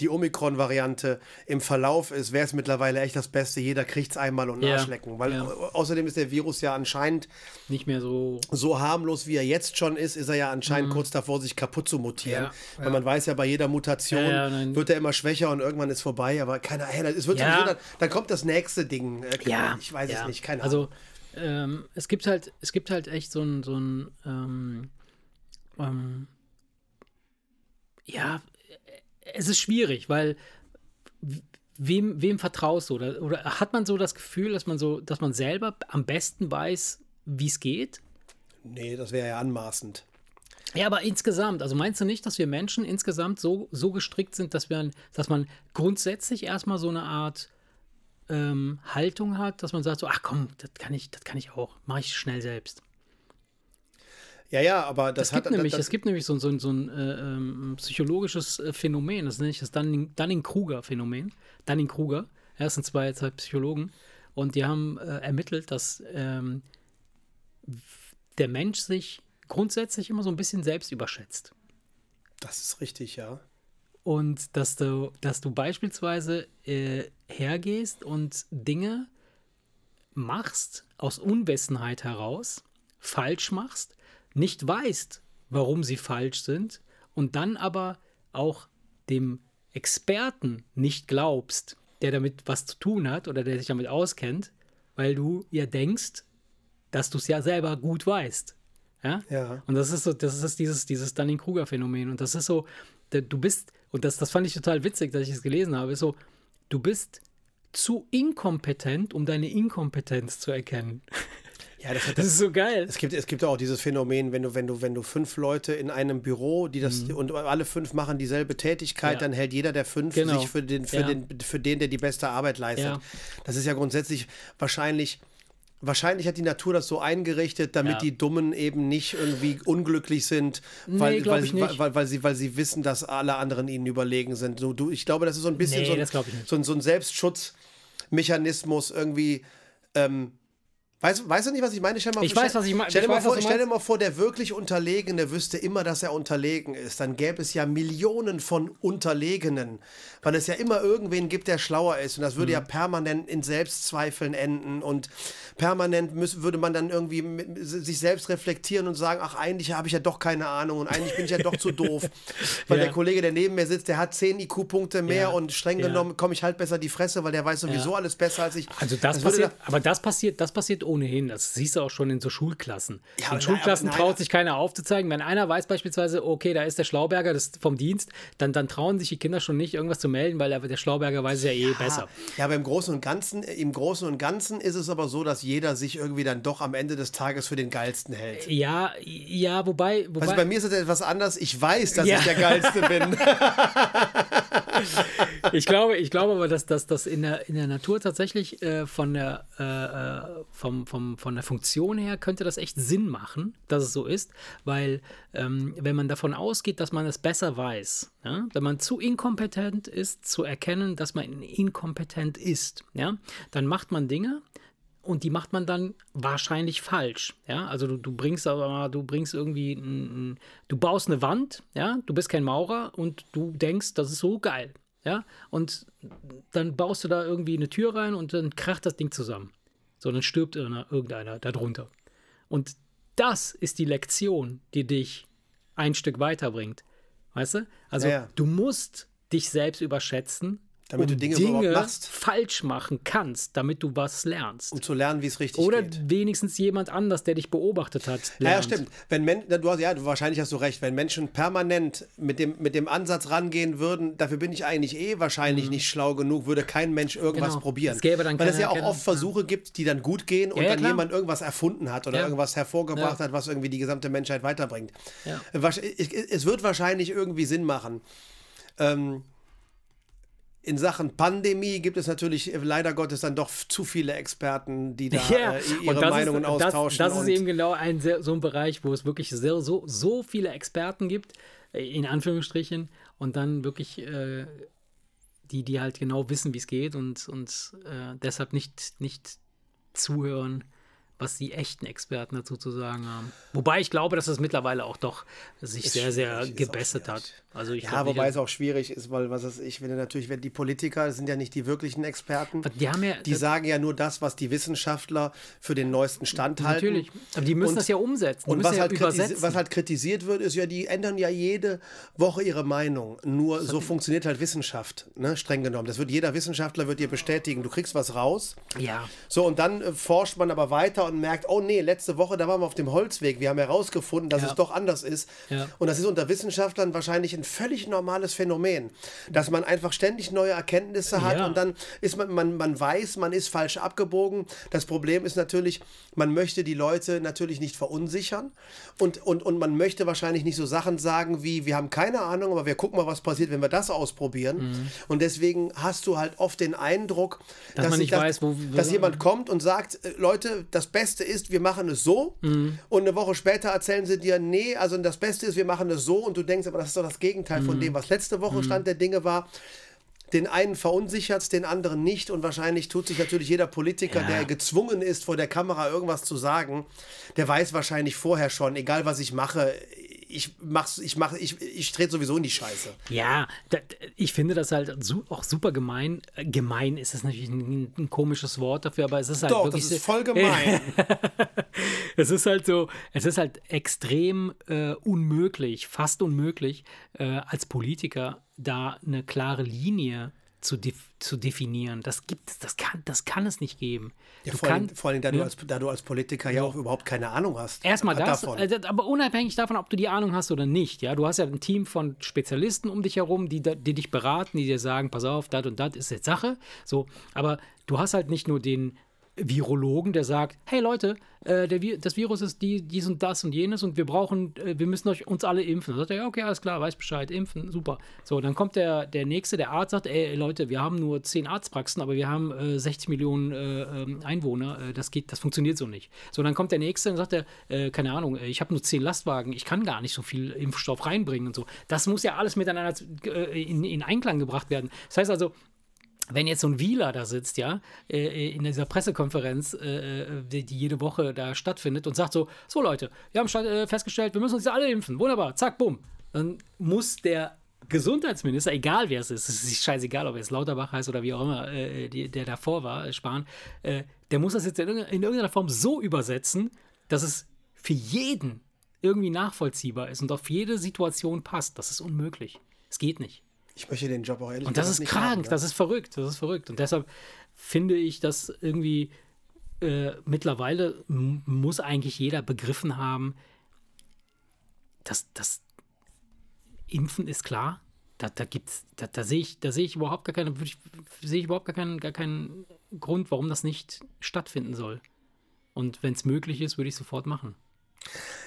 die Omikron-Variante im Verlauf ist, wäre es mittlerweile echt das Beste. Jeder kriegt es einmal und Ja. nachschlecken. Weil Ja. au- außerdem ist der Virus ja anscheinend Nicht mehr so. so harmlos, wie er jetzt schon ist, ist er ja anscheinend kurz davor, sich kaputt zu mutieren. Mhm. Ja, Weil man weiß ja, bei jeder Mutation wird er immer schwächer und irgendwann ist vorbei. Aber keine Ahnung, es wird dann, dann kommt das nächste Ding. Äh, Ja, ich weiß es nicht, keine Ahnung. Also ähm, es gibt halt, es gibt halt echt so ein, so ein ähm, ähm, ja, es ist schwierig, weil wem, wem vertraust du? Oder, oder hat man so das Gefühl, dass man so, dass man selber am besten weiß, wie es geht? nee, das wäre ja anmaßend. Ja, aber insgesamt, also meinst du nicht, dass wir Menschen insgesamt so, so gestrickt sind, dass, wir, dass man grundsätzlich erstmal so eine Art ähm, Haltung hat, dass man sagt so, ach komm, das kann ich, das kann ich auch, mache ich schnell selbst. Ja, ja, aber das Es gibt, hat nämlich, das, es gibt nämlich so, so, so ein äh, ähm, psychologisches äh, Phänomen, das nenne ich das Dunning- Dunning-Kruger-Phänomen. Dunning-Kruger, ja, das sind zwei, zwei Psychologen und die haben äh, ermittelt, dass ähm, der Mensch sich grundsätzlich immer so ein bisschen selbst überschätzt. das ist richtig, ja. Und dass du, dass du beispielsweise äh, hergehst und Dinge machst aus Unwissenheit heraus, falsch machst, nicht weißt, warum sie falsch sind und dann aber auch dem Experten nicht glaubst, der damit was zu tun hat oder der sich damit auskennt, weil du ja denkst, dass du es ja selber gut weißt. Ja? Ja. Und das ist so, das ist dieses, dieses Dunning-Kruger-Phänomen. Und das ist so, du bist, und das, das fand ich total witzig, dass ich es gelesen habe, ist so, du bist zu inkompetent, um deine Inkompetenz zu erkennen. Ja, das hat Das ist so geil. Es gibt, es gibt auch dieses Phänomen, wenn du, wenn du, wenn du fünf Leute in einem Büro, die das, und alle fünf machen dieselbe Tätigkeit, Mhm. Ja. dann hält jeder der fünf Genau. sich für den, für Ja. den, für den, der die beste Arbeit leistet. Ja. Das ist ja grundsätzlich wahrscheinlich. Wahrscheinlich hat die Natur das so eingerichtet, damit die Dummen eben nicht irgendwie unglücklich sind, weil, glaub weil, nicht. weil, weil, sie, weil sie wissen, dass alle anderen ihnen überlegen sind. So, du, ich glaube, das ist so ein bisschen Nee, so, ein, das so, ein, so ein Selbstschutzmechanismus irgendwie. Ähm, weißt, weißt du nicht, was ich meine? Stell dir mal Ich weiß, stell- was ich mein- Stell ich mal weiß, vor, was du stell dir mal vor, der wirklich Unterlegene wüsste immer, dass er unterlegen ist. Dann gäbe es ja Millionen von Unterlegenen, weil es ja immer irgendwen gibt, der schlauer ist. Und das würde ja Mhm. permanent in Selbstzweifeln enden. Und permanent müß, würde man dann irgendwie mit, sich selbst reflektieren und sagen, ach, eigentlich habe ich ja doch keine Ahnung und eigentlich bin ich ja doch zu doof. Weil Ja. der Kollege, der neben mir sitzt, der hat 10 IQ-Punkte mehr Ja. und streng Ja. genommen komme ich halt besser die Fresse, weil der weiß sowieso Ja. alles besser als ich. Also das, würde passiert, aber das passiert, das passiert ohnehin. Das siehst du auch schon in so Schulklassen. Ja, in Schulklassen nein, traut nein. sich keiner aufzuzeigen. Wenn einer weiß beispielsweise, okay, da ist der Schlauberger das vom Dienst, dann, dann trauen sich die Kinder schon nicht, irgendwas zu melden, weil der, Schlauberger weiß es ja eh besser. Ja, aber im Großen und Ganzen, im Großen und Ganzen ist es aber so, dass jeder sich irgendwie dann doch am Ende des Tages für den geilsten hält. Ja, ja, wobei, wobei Also bei mir ist es etwas anders. Ich weiß, dass Ja. ich der geilste bin. ich glaube, ich glaube aber, dass das in der, in der Natur tatsächlich äh, von, der, äh, äh, vom, vom, von der Funktion her könnte das echt Sinn machen, dass es so ist, weil ähm, wenn man davon ausgeht, dass man es besser weiß, ja, wenn man zu inkompetent ist, zu erkennen, dass man inkompetent ist, ja, dann macht man Dinge, und die macht man dann wahrscheinlich falsch. Ja, also du, du bringst aber du bringst irgendwie, ein, du baust eine Wand, ja, du bist kein Maurer und du denkst, das ist so geil. Ja, und dann baust du da irgendwie eine Tür rein und dann kracht das Ding zusammen. So, dann stirbt irgendeiner, irgendeiner da drunter. Und das ist die Lektion, die dich ein Stück weiterbringt. Weißt du? Also, Ja, ja. du musst dich selbst überschätzen, Damit um du Dinge überhaupt Dinge machst. falsch machen kannst, damit du was lernst. Um zu lernen, wie es richtig Oder geht. wenigstens jemand anders, der dich beobachtet hat. Ja, ja, lernt. stimmt. Wenn Men du hast, ja, wahrscheinlich hast du recht. Wenn Menschen permanent mit dem, mit dem Ansatz rangehen würden, dafür bin ich eigentlich eh wahrscheinlich nicht schlau genug, würde kein Mensch irgendwas Mhm. Genau. probieren. Es gäbe dann Weil es ja auch oft Versuche gibt, die dann gut gehen und Ja, dann klar. jemand irgendwas erfunden hat oder Ja. irgendwas hervorgebracht hat, was irgendwie die gesamte Menschheit weiterbringt. Es wird wahrscheinlich irgendwie Sinn machen. Ähm, in Sachen Pandemie gibt es natürlich äh, leider Gottes dann doch zu viele Experten, die da Ja, äh, ihre das Meinungen ist, austauschen. Das, das ist eben genau ein sehr, so ein Bereich, wo es wirklich sehr, so, so viele Experten gibt, äh, in Anführungsstrichen, und dann wirklich äh, die, die halt genau wissen, wie es geht und, und äh, deshalb nicht, nicht zuhören, was die echten Experten dazu zu sagen haben. Wobei ich glaube, dass es mittlerweile auch doch sich sehr, sehr gebessert hat. Also ich Ja, wobei nicht, es auch schwierig ist, weil was weiß ich finde natürlich, wenn die Politiker das sind ja nicht die wirklichen Experten. die haben ja, Die sagen ja nur das, was die Wissenschaftler für den neuesten Stand halten. natürlich, aber die müssen Und- das ja umsetzen, die Und was ja halt, was halt kritisiert wird, ist ja, die ändern ja jede Woche ihre Meinung. Nur so funktioniert halt Wissenschaft, ne? streng genommen. Das wird jeder Wissenschaftler wird dir bestätigen. Du kriegst was raus. ja, So, und dann äh, forscht man aber weiter und merkt, oh nee, letzte Woche, da waren wir auf dem Holzweg. Wir haben herausgefunden, dass Ja. es doch anders ist. Ja. Und das ist unter Wissenschaftlern wahrscheinlich ein völlig normales Phänomen, dass man einfach ständig neue Erkenntnisse hat Ja. und dann ist man, man, man weiß, man ist falsch abgebogen. Das Problem ist natürlich, man möchte die Leute natürlich nicht verunsichern und, und, und man möchte wahrscheinlich nicht so Sachen sagen wie, wir haben keine Ahnung, aber wir gucken mal, was passiert, wenn wir das ausprobieren. Und deswegen hast du halt oft den Eindruck, Mhm. Dass man nicht das, weiß, wo- wo- dass jemand kommt und sagt, äh, Leute, das Beste ist, wir machen es so. Mhm. Und eine Woche später erzählen sie dir, nee, also das Beste ist, wir machen es so. Und du denkst, aber das ist doch das Gegenteil Mhm. von dem, was letzte Woche Stand der Dinge war. Den einen verunsichert es, den anderen nicht. Und wahrscheinlich tut sich natürlich jeder Politiker, Ja. der gezwungen ist, vor der Kamera irgendwas zu sagen, der weiß wahrscheinlich vorher schon, egal was ich mache, ich mach's, ich mache, ich, ich trete sowieso in die Scheiße. Ja, da, ich finde das halt auch super gemein. Äh, Gemein ist es natürlich ein, ein komisches Wort dafür, aber es ist halt Doch, wirklich das ist voll gemein. es ist halt so, es ist halt extrem äh, unmöglich, fast unmöglich, äh, als Politiker da eine klare Linie zu, def zu definieren. Das gibt es, das kann, das kann es nicht geben. Ja, du vor, allem, kannst- vor allem, da, du Ja. als, da du als Politiker ja auch überhaupt keine Ahnung hast. Erstmal das, davon. äh, aber unabhängig davon, ob du die Ahnung hast oder nicht. Ja, du hast ja ein Team von Spezialisten um dich herum, die, die dich beraten, die dir sagen, pass auf, das und das ist jetzt Sache. So, aber du hast halt nicht nur den Virologen, der sagt, hey Leute, äh, Vi- das Virus ist die, dies und das und jenes und wir brauchen, äh, wir müssen euch uns alle impfen. Dann sagt er, ja, okay, alles klar, weiß Bescheid, impfen, super. So, dann kommt der, der Nächste, der Arzt sagt, ey Leute, wir haben nur 10 Arztpraxen, aber wir haben äh, 60 Millionen äh, ähm, Einwohner, äh, das geht, das funktioniert so nicht. So, dann kommt der Nächste und sagt er, äh, keine Ahnung, ich habe nur 10 Lastwagen, ich kann gar nicht so viel Impfstoff reinbringen und so. Das muss ja alles miteinander in, in Einklang gebracht werden. Das heißt also, wenn jetzt so ein Wieler da sitzt, ja, äh, in dieser Pressekonferenz, äh, äh, die, jede Woche da stattfindet und sagt so, so Leute, wir haben äh, festgestellt, wir müssen uns ja alle impfen, wunderbar, zack, bumm. Dann muss der Gesundheitsminister, egal wer es ist, es ist scheißegal, ob er jetzt Lauterbach heißt oder wie auch immer, äh, der davor war, äh, Spahn, äh, der muss das jetzt in irgendeiner Form so übersetzen, dass es für jeden irgendwie nachvollziehbar ist und auf jede Situation passt. Das ist unmöglich. Es geht nicht. Ich möchte den Job auch ehrlich Und das ist krank, haben, ne? das ist verrückt, das ist verrückt. Und deshalb finde ich, dass irgendwie äh, mittlerweile muss eigentlich jeder begriffen haben, dass das Impfen ist klar. Da, da gibt's, da, da sehe ich, da sehe ich überhaupt gar keine, sehe ich überhaupt gar keinen, gar keinen Grund, warum das nicht stattfinden soll. Und wenn es möglich ist, würde ich sofort machen.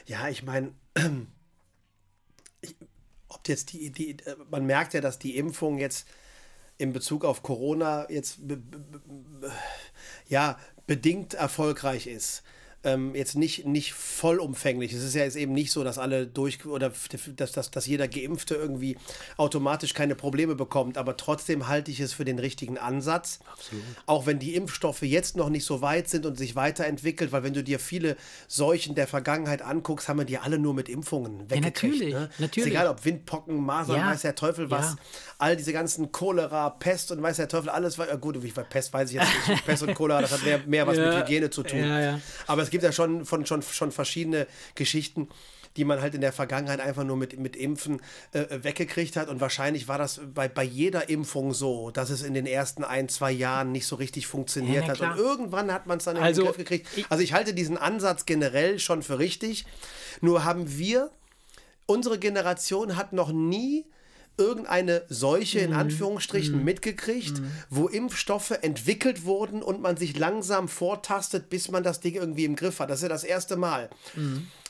Ja, ich meine, ob jetzt die, die, äh, man merkt ja, dass die Impfung jetzt in Bezug auf Corona jetzt ja, bedingt erfolgreich ist. Ähm, jetzt nicht, nicht vollumfänglich. Es ist ja jetzt eben nicht so, dass alle durch oder dass, dass, dass jeder Geimpfte irgendwie automatisch keine Probleme bekommt. Aber trotzdem halte ich es für den richtigen Ansatz. Absolut. Auch wenn die Impfstoffe jetzt noch nicht so weit sind und sich weiterentwickelt, weil wenn du dir viele Seuchen der Vergangenheit anguckst, haben wir die alle nur mit Impfungen weggekriegt. natürlich, ne? natürlich. Ist egal, ob Windpocken, Masern, Ja, weiß der Teufel was. ja. All diese ganzen Cholera, Pest und weiß der Teufel, alles. war- Gut, Pest weiß ich jetzt nicht. Pest und Cholera, das hat mehr, mehr was Ja, mit Hygiene zu tun. ja, ja. Aber es gibt ja schon, von, schon, schon verschiedene Geschichten, die man halt in der Vergangenheit einfach nur mit, mit Impfen äh, weggekriegt hat. Und wahrscheinlich war das bei, bei jeder Impfung so, dass es in den ersten ein, zwei Jahren nicht so richtig funktioniert Ja, hat. Und irgendwann hat man es dann in Also, den Griff gekriegt. Also ich halte diesen Ansatz generell schon für richtig. Nur haben wir unsere Generation hat noch nie irgendeine Seuche in Anführungsstrichen mitgekriegt, wo Impfstoffe entwickelt wurden und man sich langsam vortastet, bis man das Ding irgendwie im Griff hat. Das ist ja das erste Mal.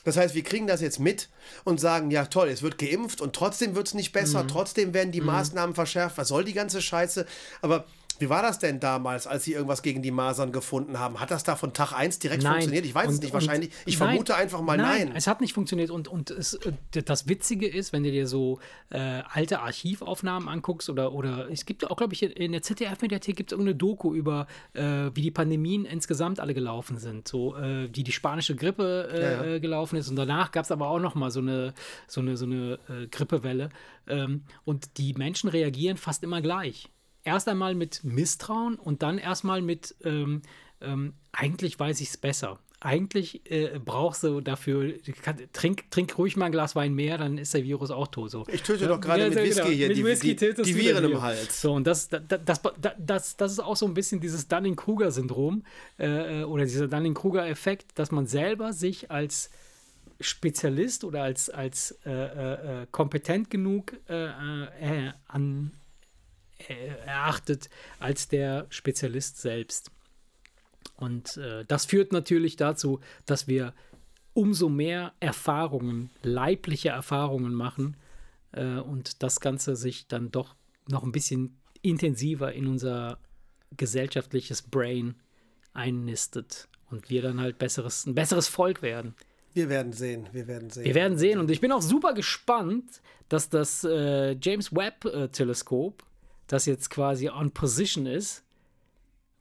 Das heißt, wir kriegen das jetzt mit und sagen, ja toll, es wird geimpft und trotzdem wird es nicht besser, trotzdem werden die Maßnahmen verschärft. Was soll die ganze Scheiße? Aber wie war das denn damals, als sie irgendwas gegen die Masern gefunden haben? Hat das da von Tag 1 direkt Nein. funktioniert? Ich weiß es Und- nicht, und- wahrscheinlich. Ich nein, vermute einfach mal nein. Es hat nicht funktioniert und, und es, äh, das Witzige ist, wenn du dir so äh, alte Archivaufnahmen anguckst oder, oder es gibt auch, glaube ich, in der ZDF-Mediathek gibt es irgendeine Doku über, äh, wie die Pandemien insgesamt alle gelaufen sind. So, äh, wie die spanische Grippe äh, Ja, ja. äh, gelaufen ist und danach gab es aber auch noch mal so eine, so eine, so eine Grippewelle. Ähm, und die Menschen reagieren fast immer gleich. Erst einmal mit Misstrauen und dann erstmal mit, ähm, ähm, eigentlich weiß ich es besser. Eigentlich äh, brauchst du dafür, kann, trink, trink ruhig mal ein Glas Wein mehr, dann ist der Virus auch tot. So. Ich töte doch gerade mit so Whisky hier Mit die- Whisky die- die Viren im. Hals. So, und das, das, das, das, das ist auch so ein bisschen dieses Dunning-Kruger-Syndrom äh, oder dieser Dunning-Kruger-Effekt, dass man selber sich als Spezialist oder als, als äh, äh, äh, kompetent genug äh, äh, an, erachtet als der Spezialist selbst. Und äh, das führt natürlich dazu, dass wir umso mehr Erfahrungen, leibliche Erfahrungen machen äh, und das Ganze sich dann doch noch ein bisschen intensiver in unser gesellschaftliches Brain einnistet und wir dann halt besseres, ein besseres Volk werden. Wir werden sehen, wir werden sehen. Wir werden sehen und ich bin auch super gespannt, dass das äh, James Webb äh, Teleskop, das jetzt quasi on position ist,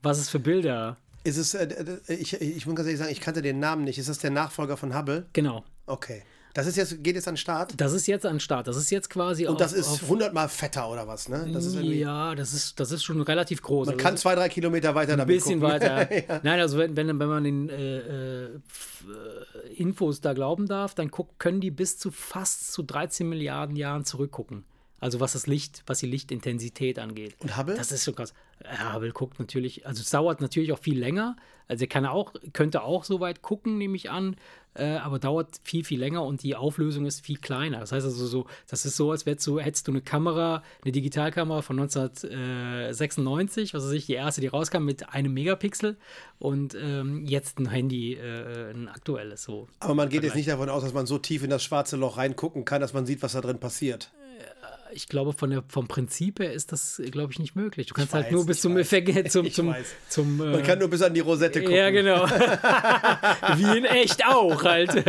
was es für Bilder, Ist es, äh, äh, ich, ich muss ganz ehrlich sagen, ich kannte den Namen nicht. Ist das der Nachfolger von Hubble? genau. Okay. Das ist jetzt, geht jetzt an den Start? Das ist jetzt an den Start. Das ist jetzt quasi Und das auf, ist auf, hundertmal fetter oder was, ne? Das ist ja, das ist, das ist schon relativ groß. man Also kann zwei, drei Kilometer weiter ein damit bisschen gucken. weiter. Nein, also wenn, wenn, wenn man den äh, äh, äh, Infos da glauben darf, dann guck, können die bis zu fast zu 13 Milliarden Jahren zurückgucken. Also was das Licht, was die Lichtintensität angeht. Und Hubble? Das ist so krass. Ja, Hubble guckt natürlich, also es dauert natürlich auch viel länger. Also er kann auch, könnte auch so weit gucken, nehme ich an, äh, aber dauert viel, viel länger und die Auflösung ist viel kleiner. Das heißt also so, das ist so, als du, hättest du eine Kamera, eine Digitalkamera von 1996, was weiß ich, die erste, die rauskam mit einem Megapixel und ähm, jetzt ein Handy, äh, ein aktuelles so. Aber man geht jetzt nicht davon aus, dass man so tief in das schwarze Loch reingucken kann, dass man sieht, was da drin passiert. Ich glaube, von der, vom Prinzip her ist das, glaube ich, nicht möglich. Du kannst weiß, halt nur bis zum. Effekt, zum, zum, zum äh, Man kann nur bis an die Rosette gucken. Ja, genau. Wie in echt auch halt.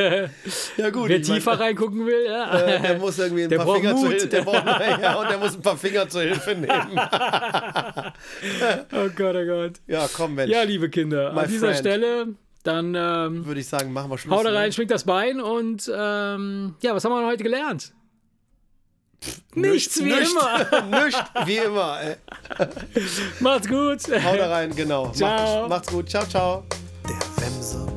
Ja, gut. Wer tiefer reingucken will, ja. äh, der muss irgendwie ein Der paar Finger zur Mut. Hilfe. Der braucht, ja, und der muss ein paar Finger zur Hilfe nehmen. oh Gott, oh Gott. Ja, komm, Mensch. Ja, liebe Kinder, My an dieser friend. Stelle, dann ähm, Würde ich sagen, machen wir Schluss. haut da rein, ne? schwingt das Bein und ähm, ja, was haben wir heute gelernt? Nichts, wie Nichts. immer. Nichts, wie immer. Ey. Macht's gut. Hau da rein, genau. Ciao. Macht's, macht's gut. Ciao, ciao. Der Wemser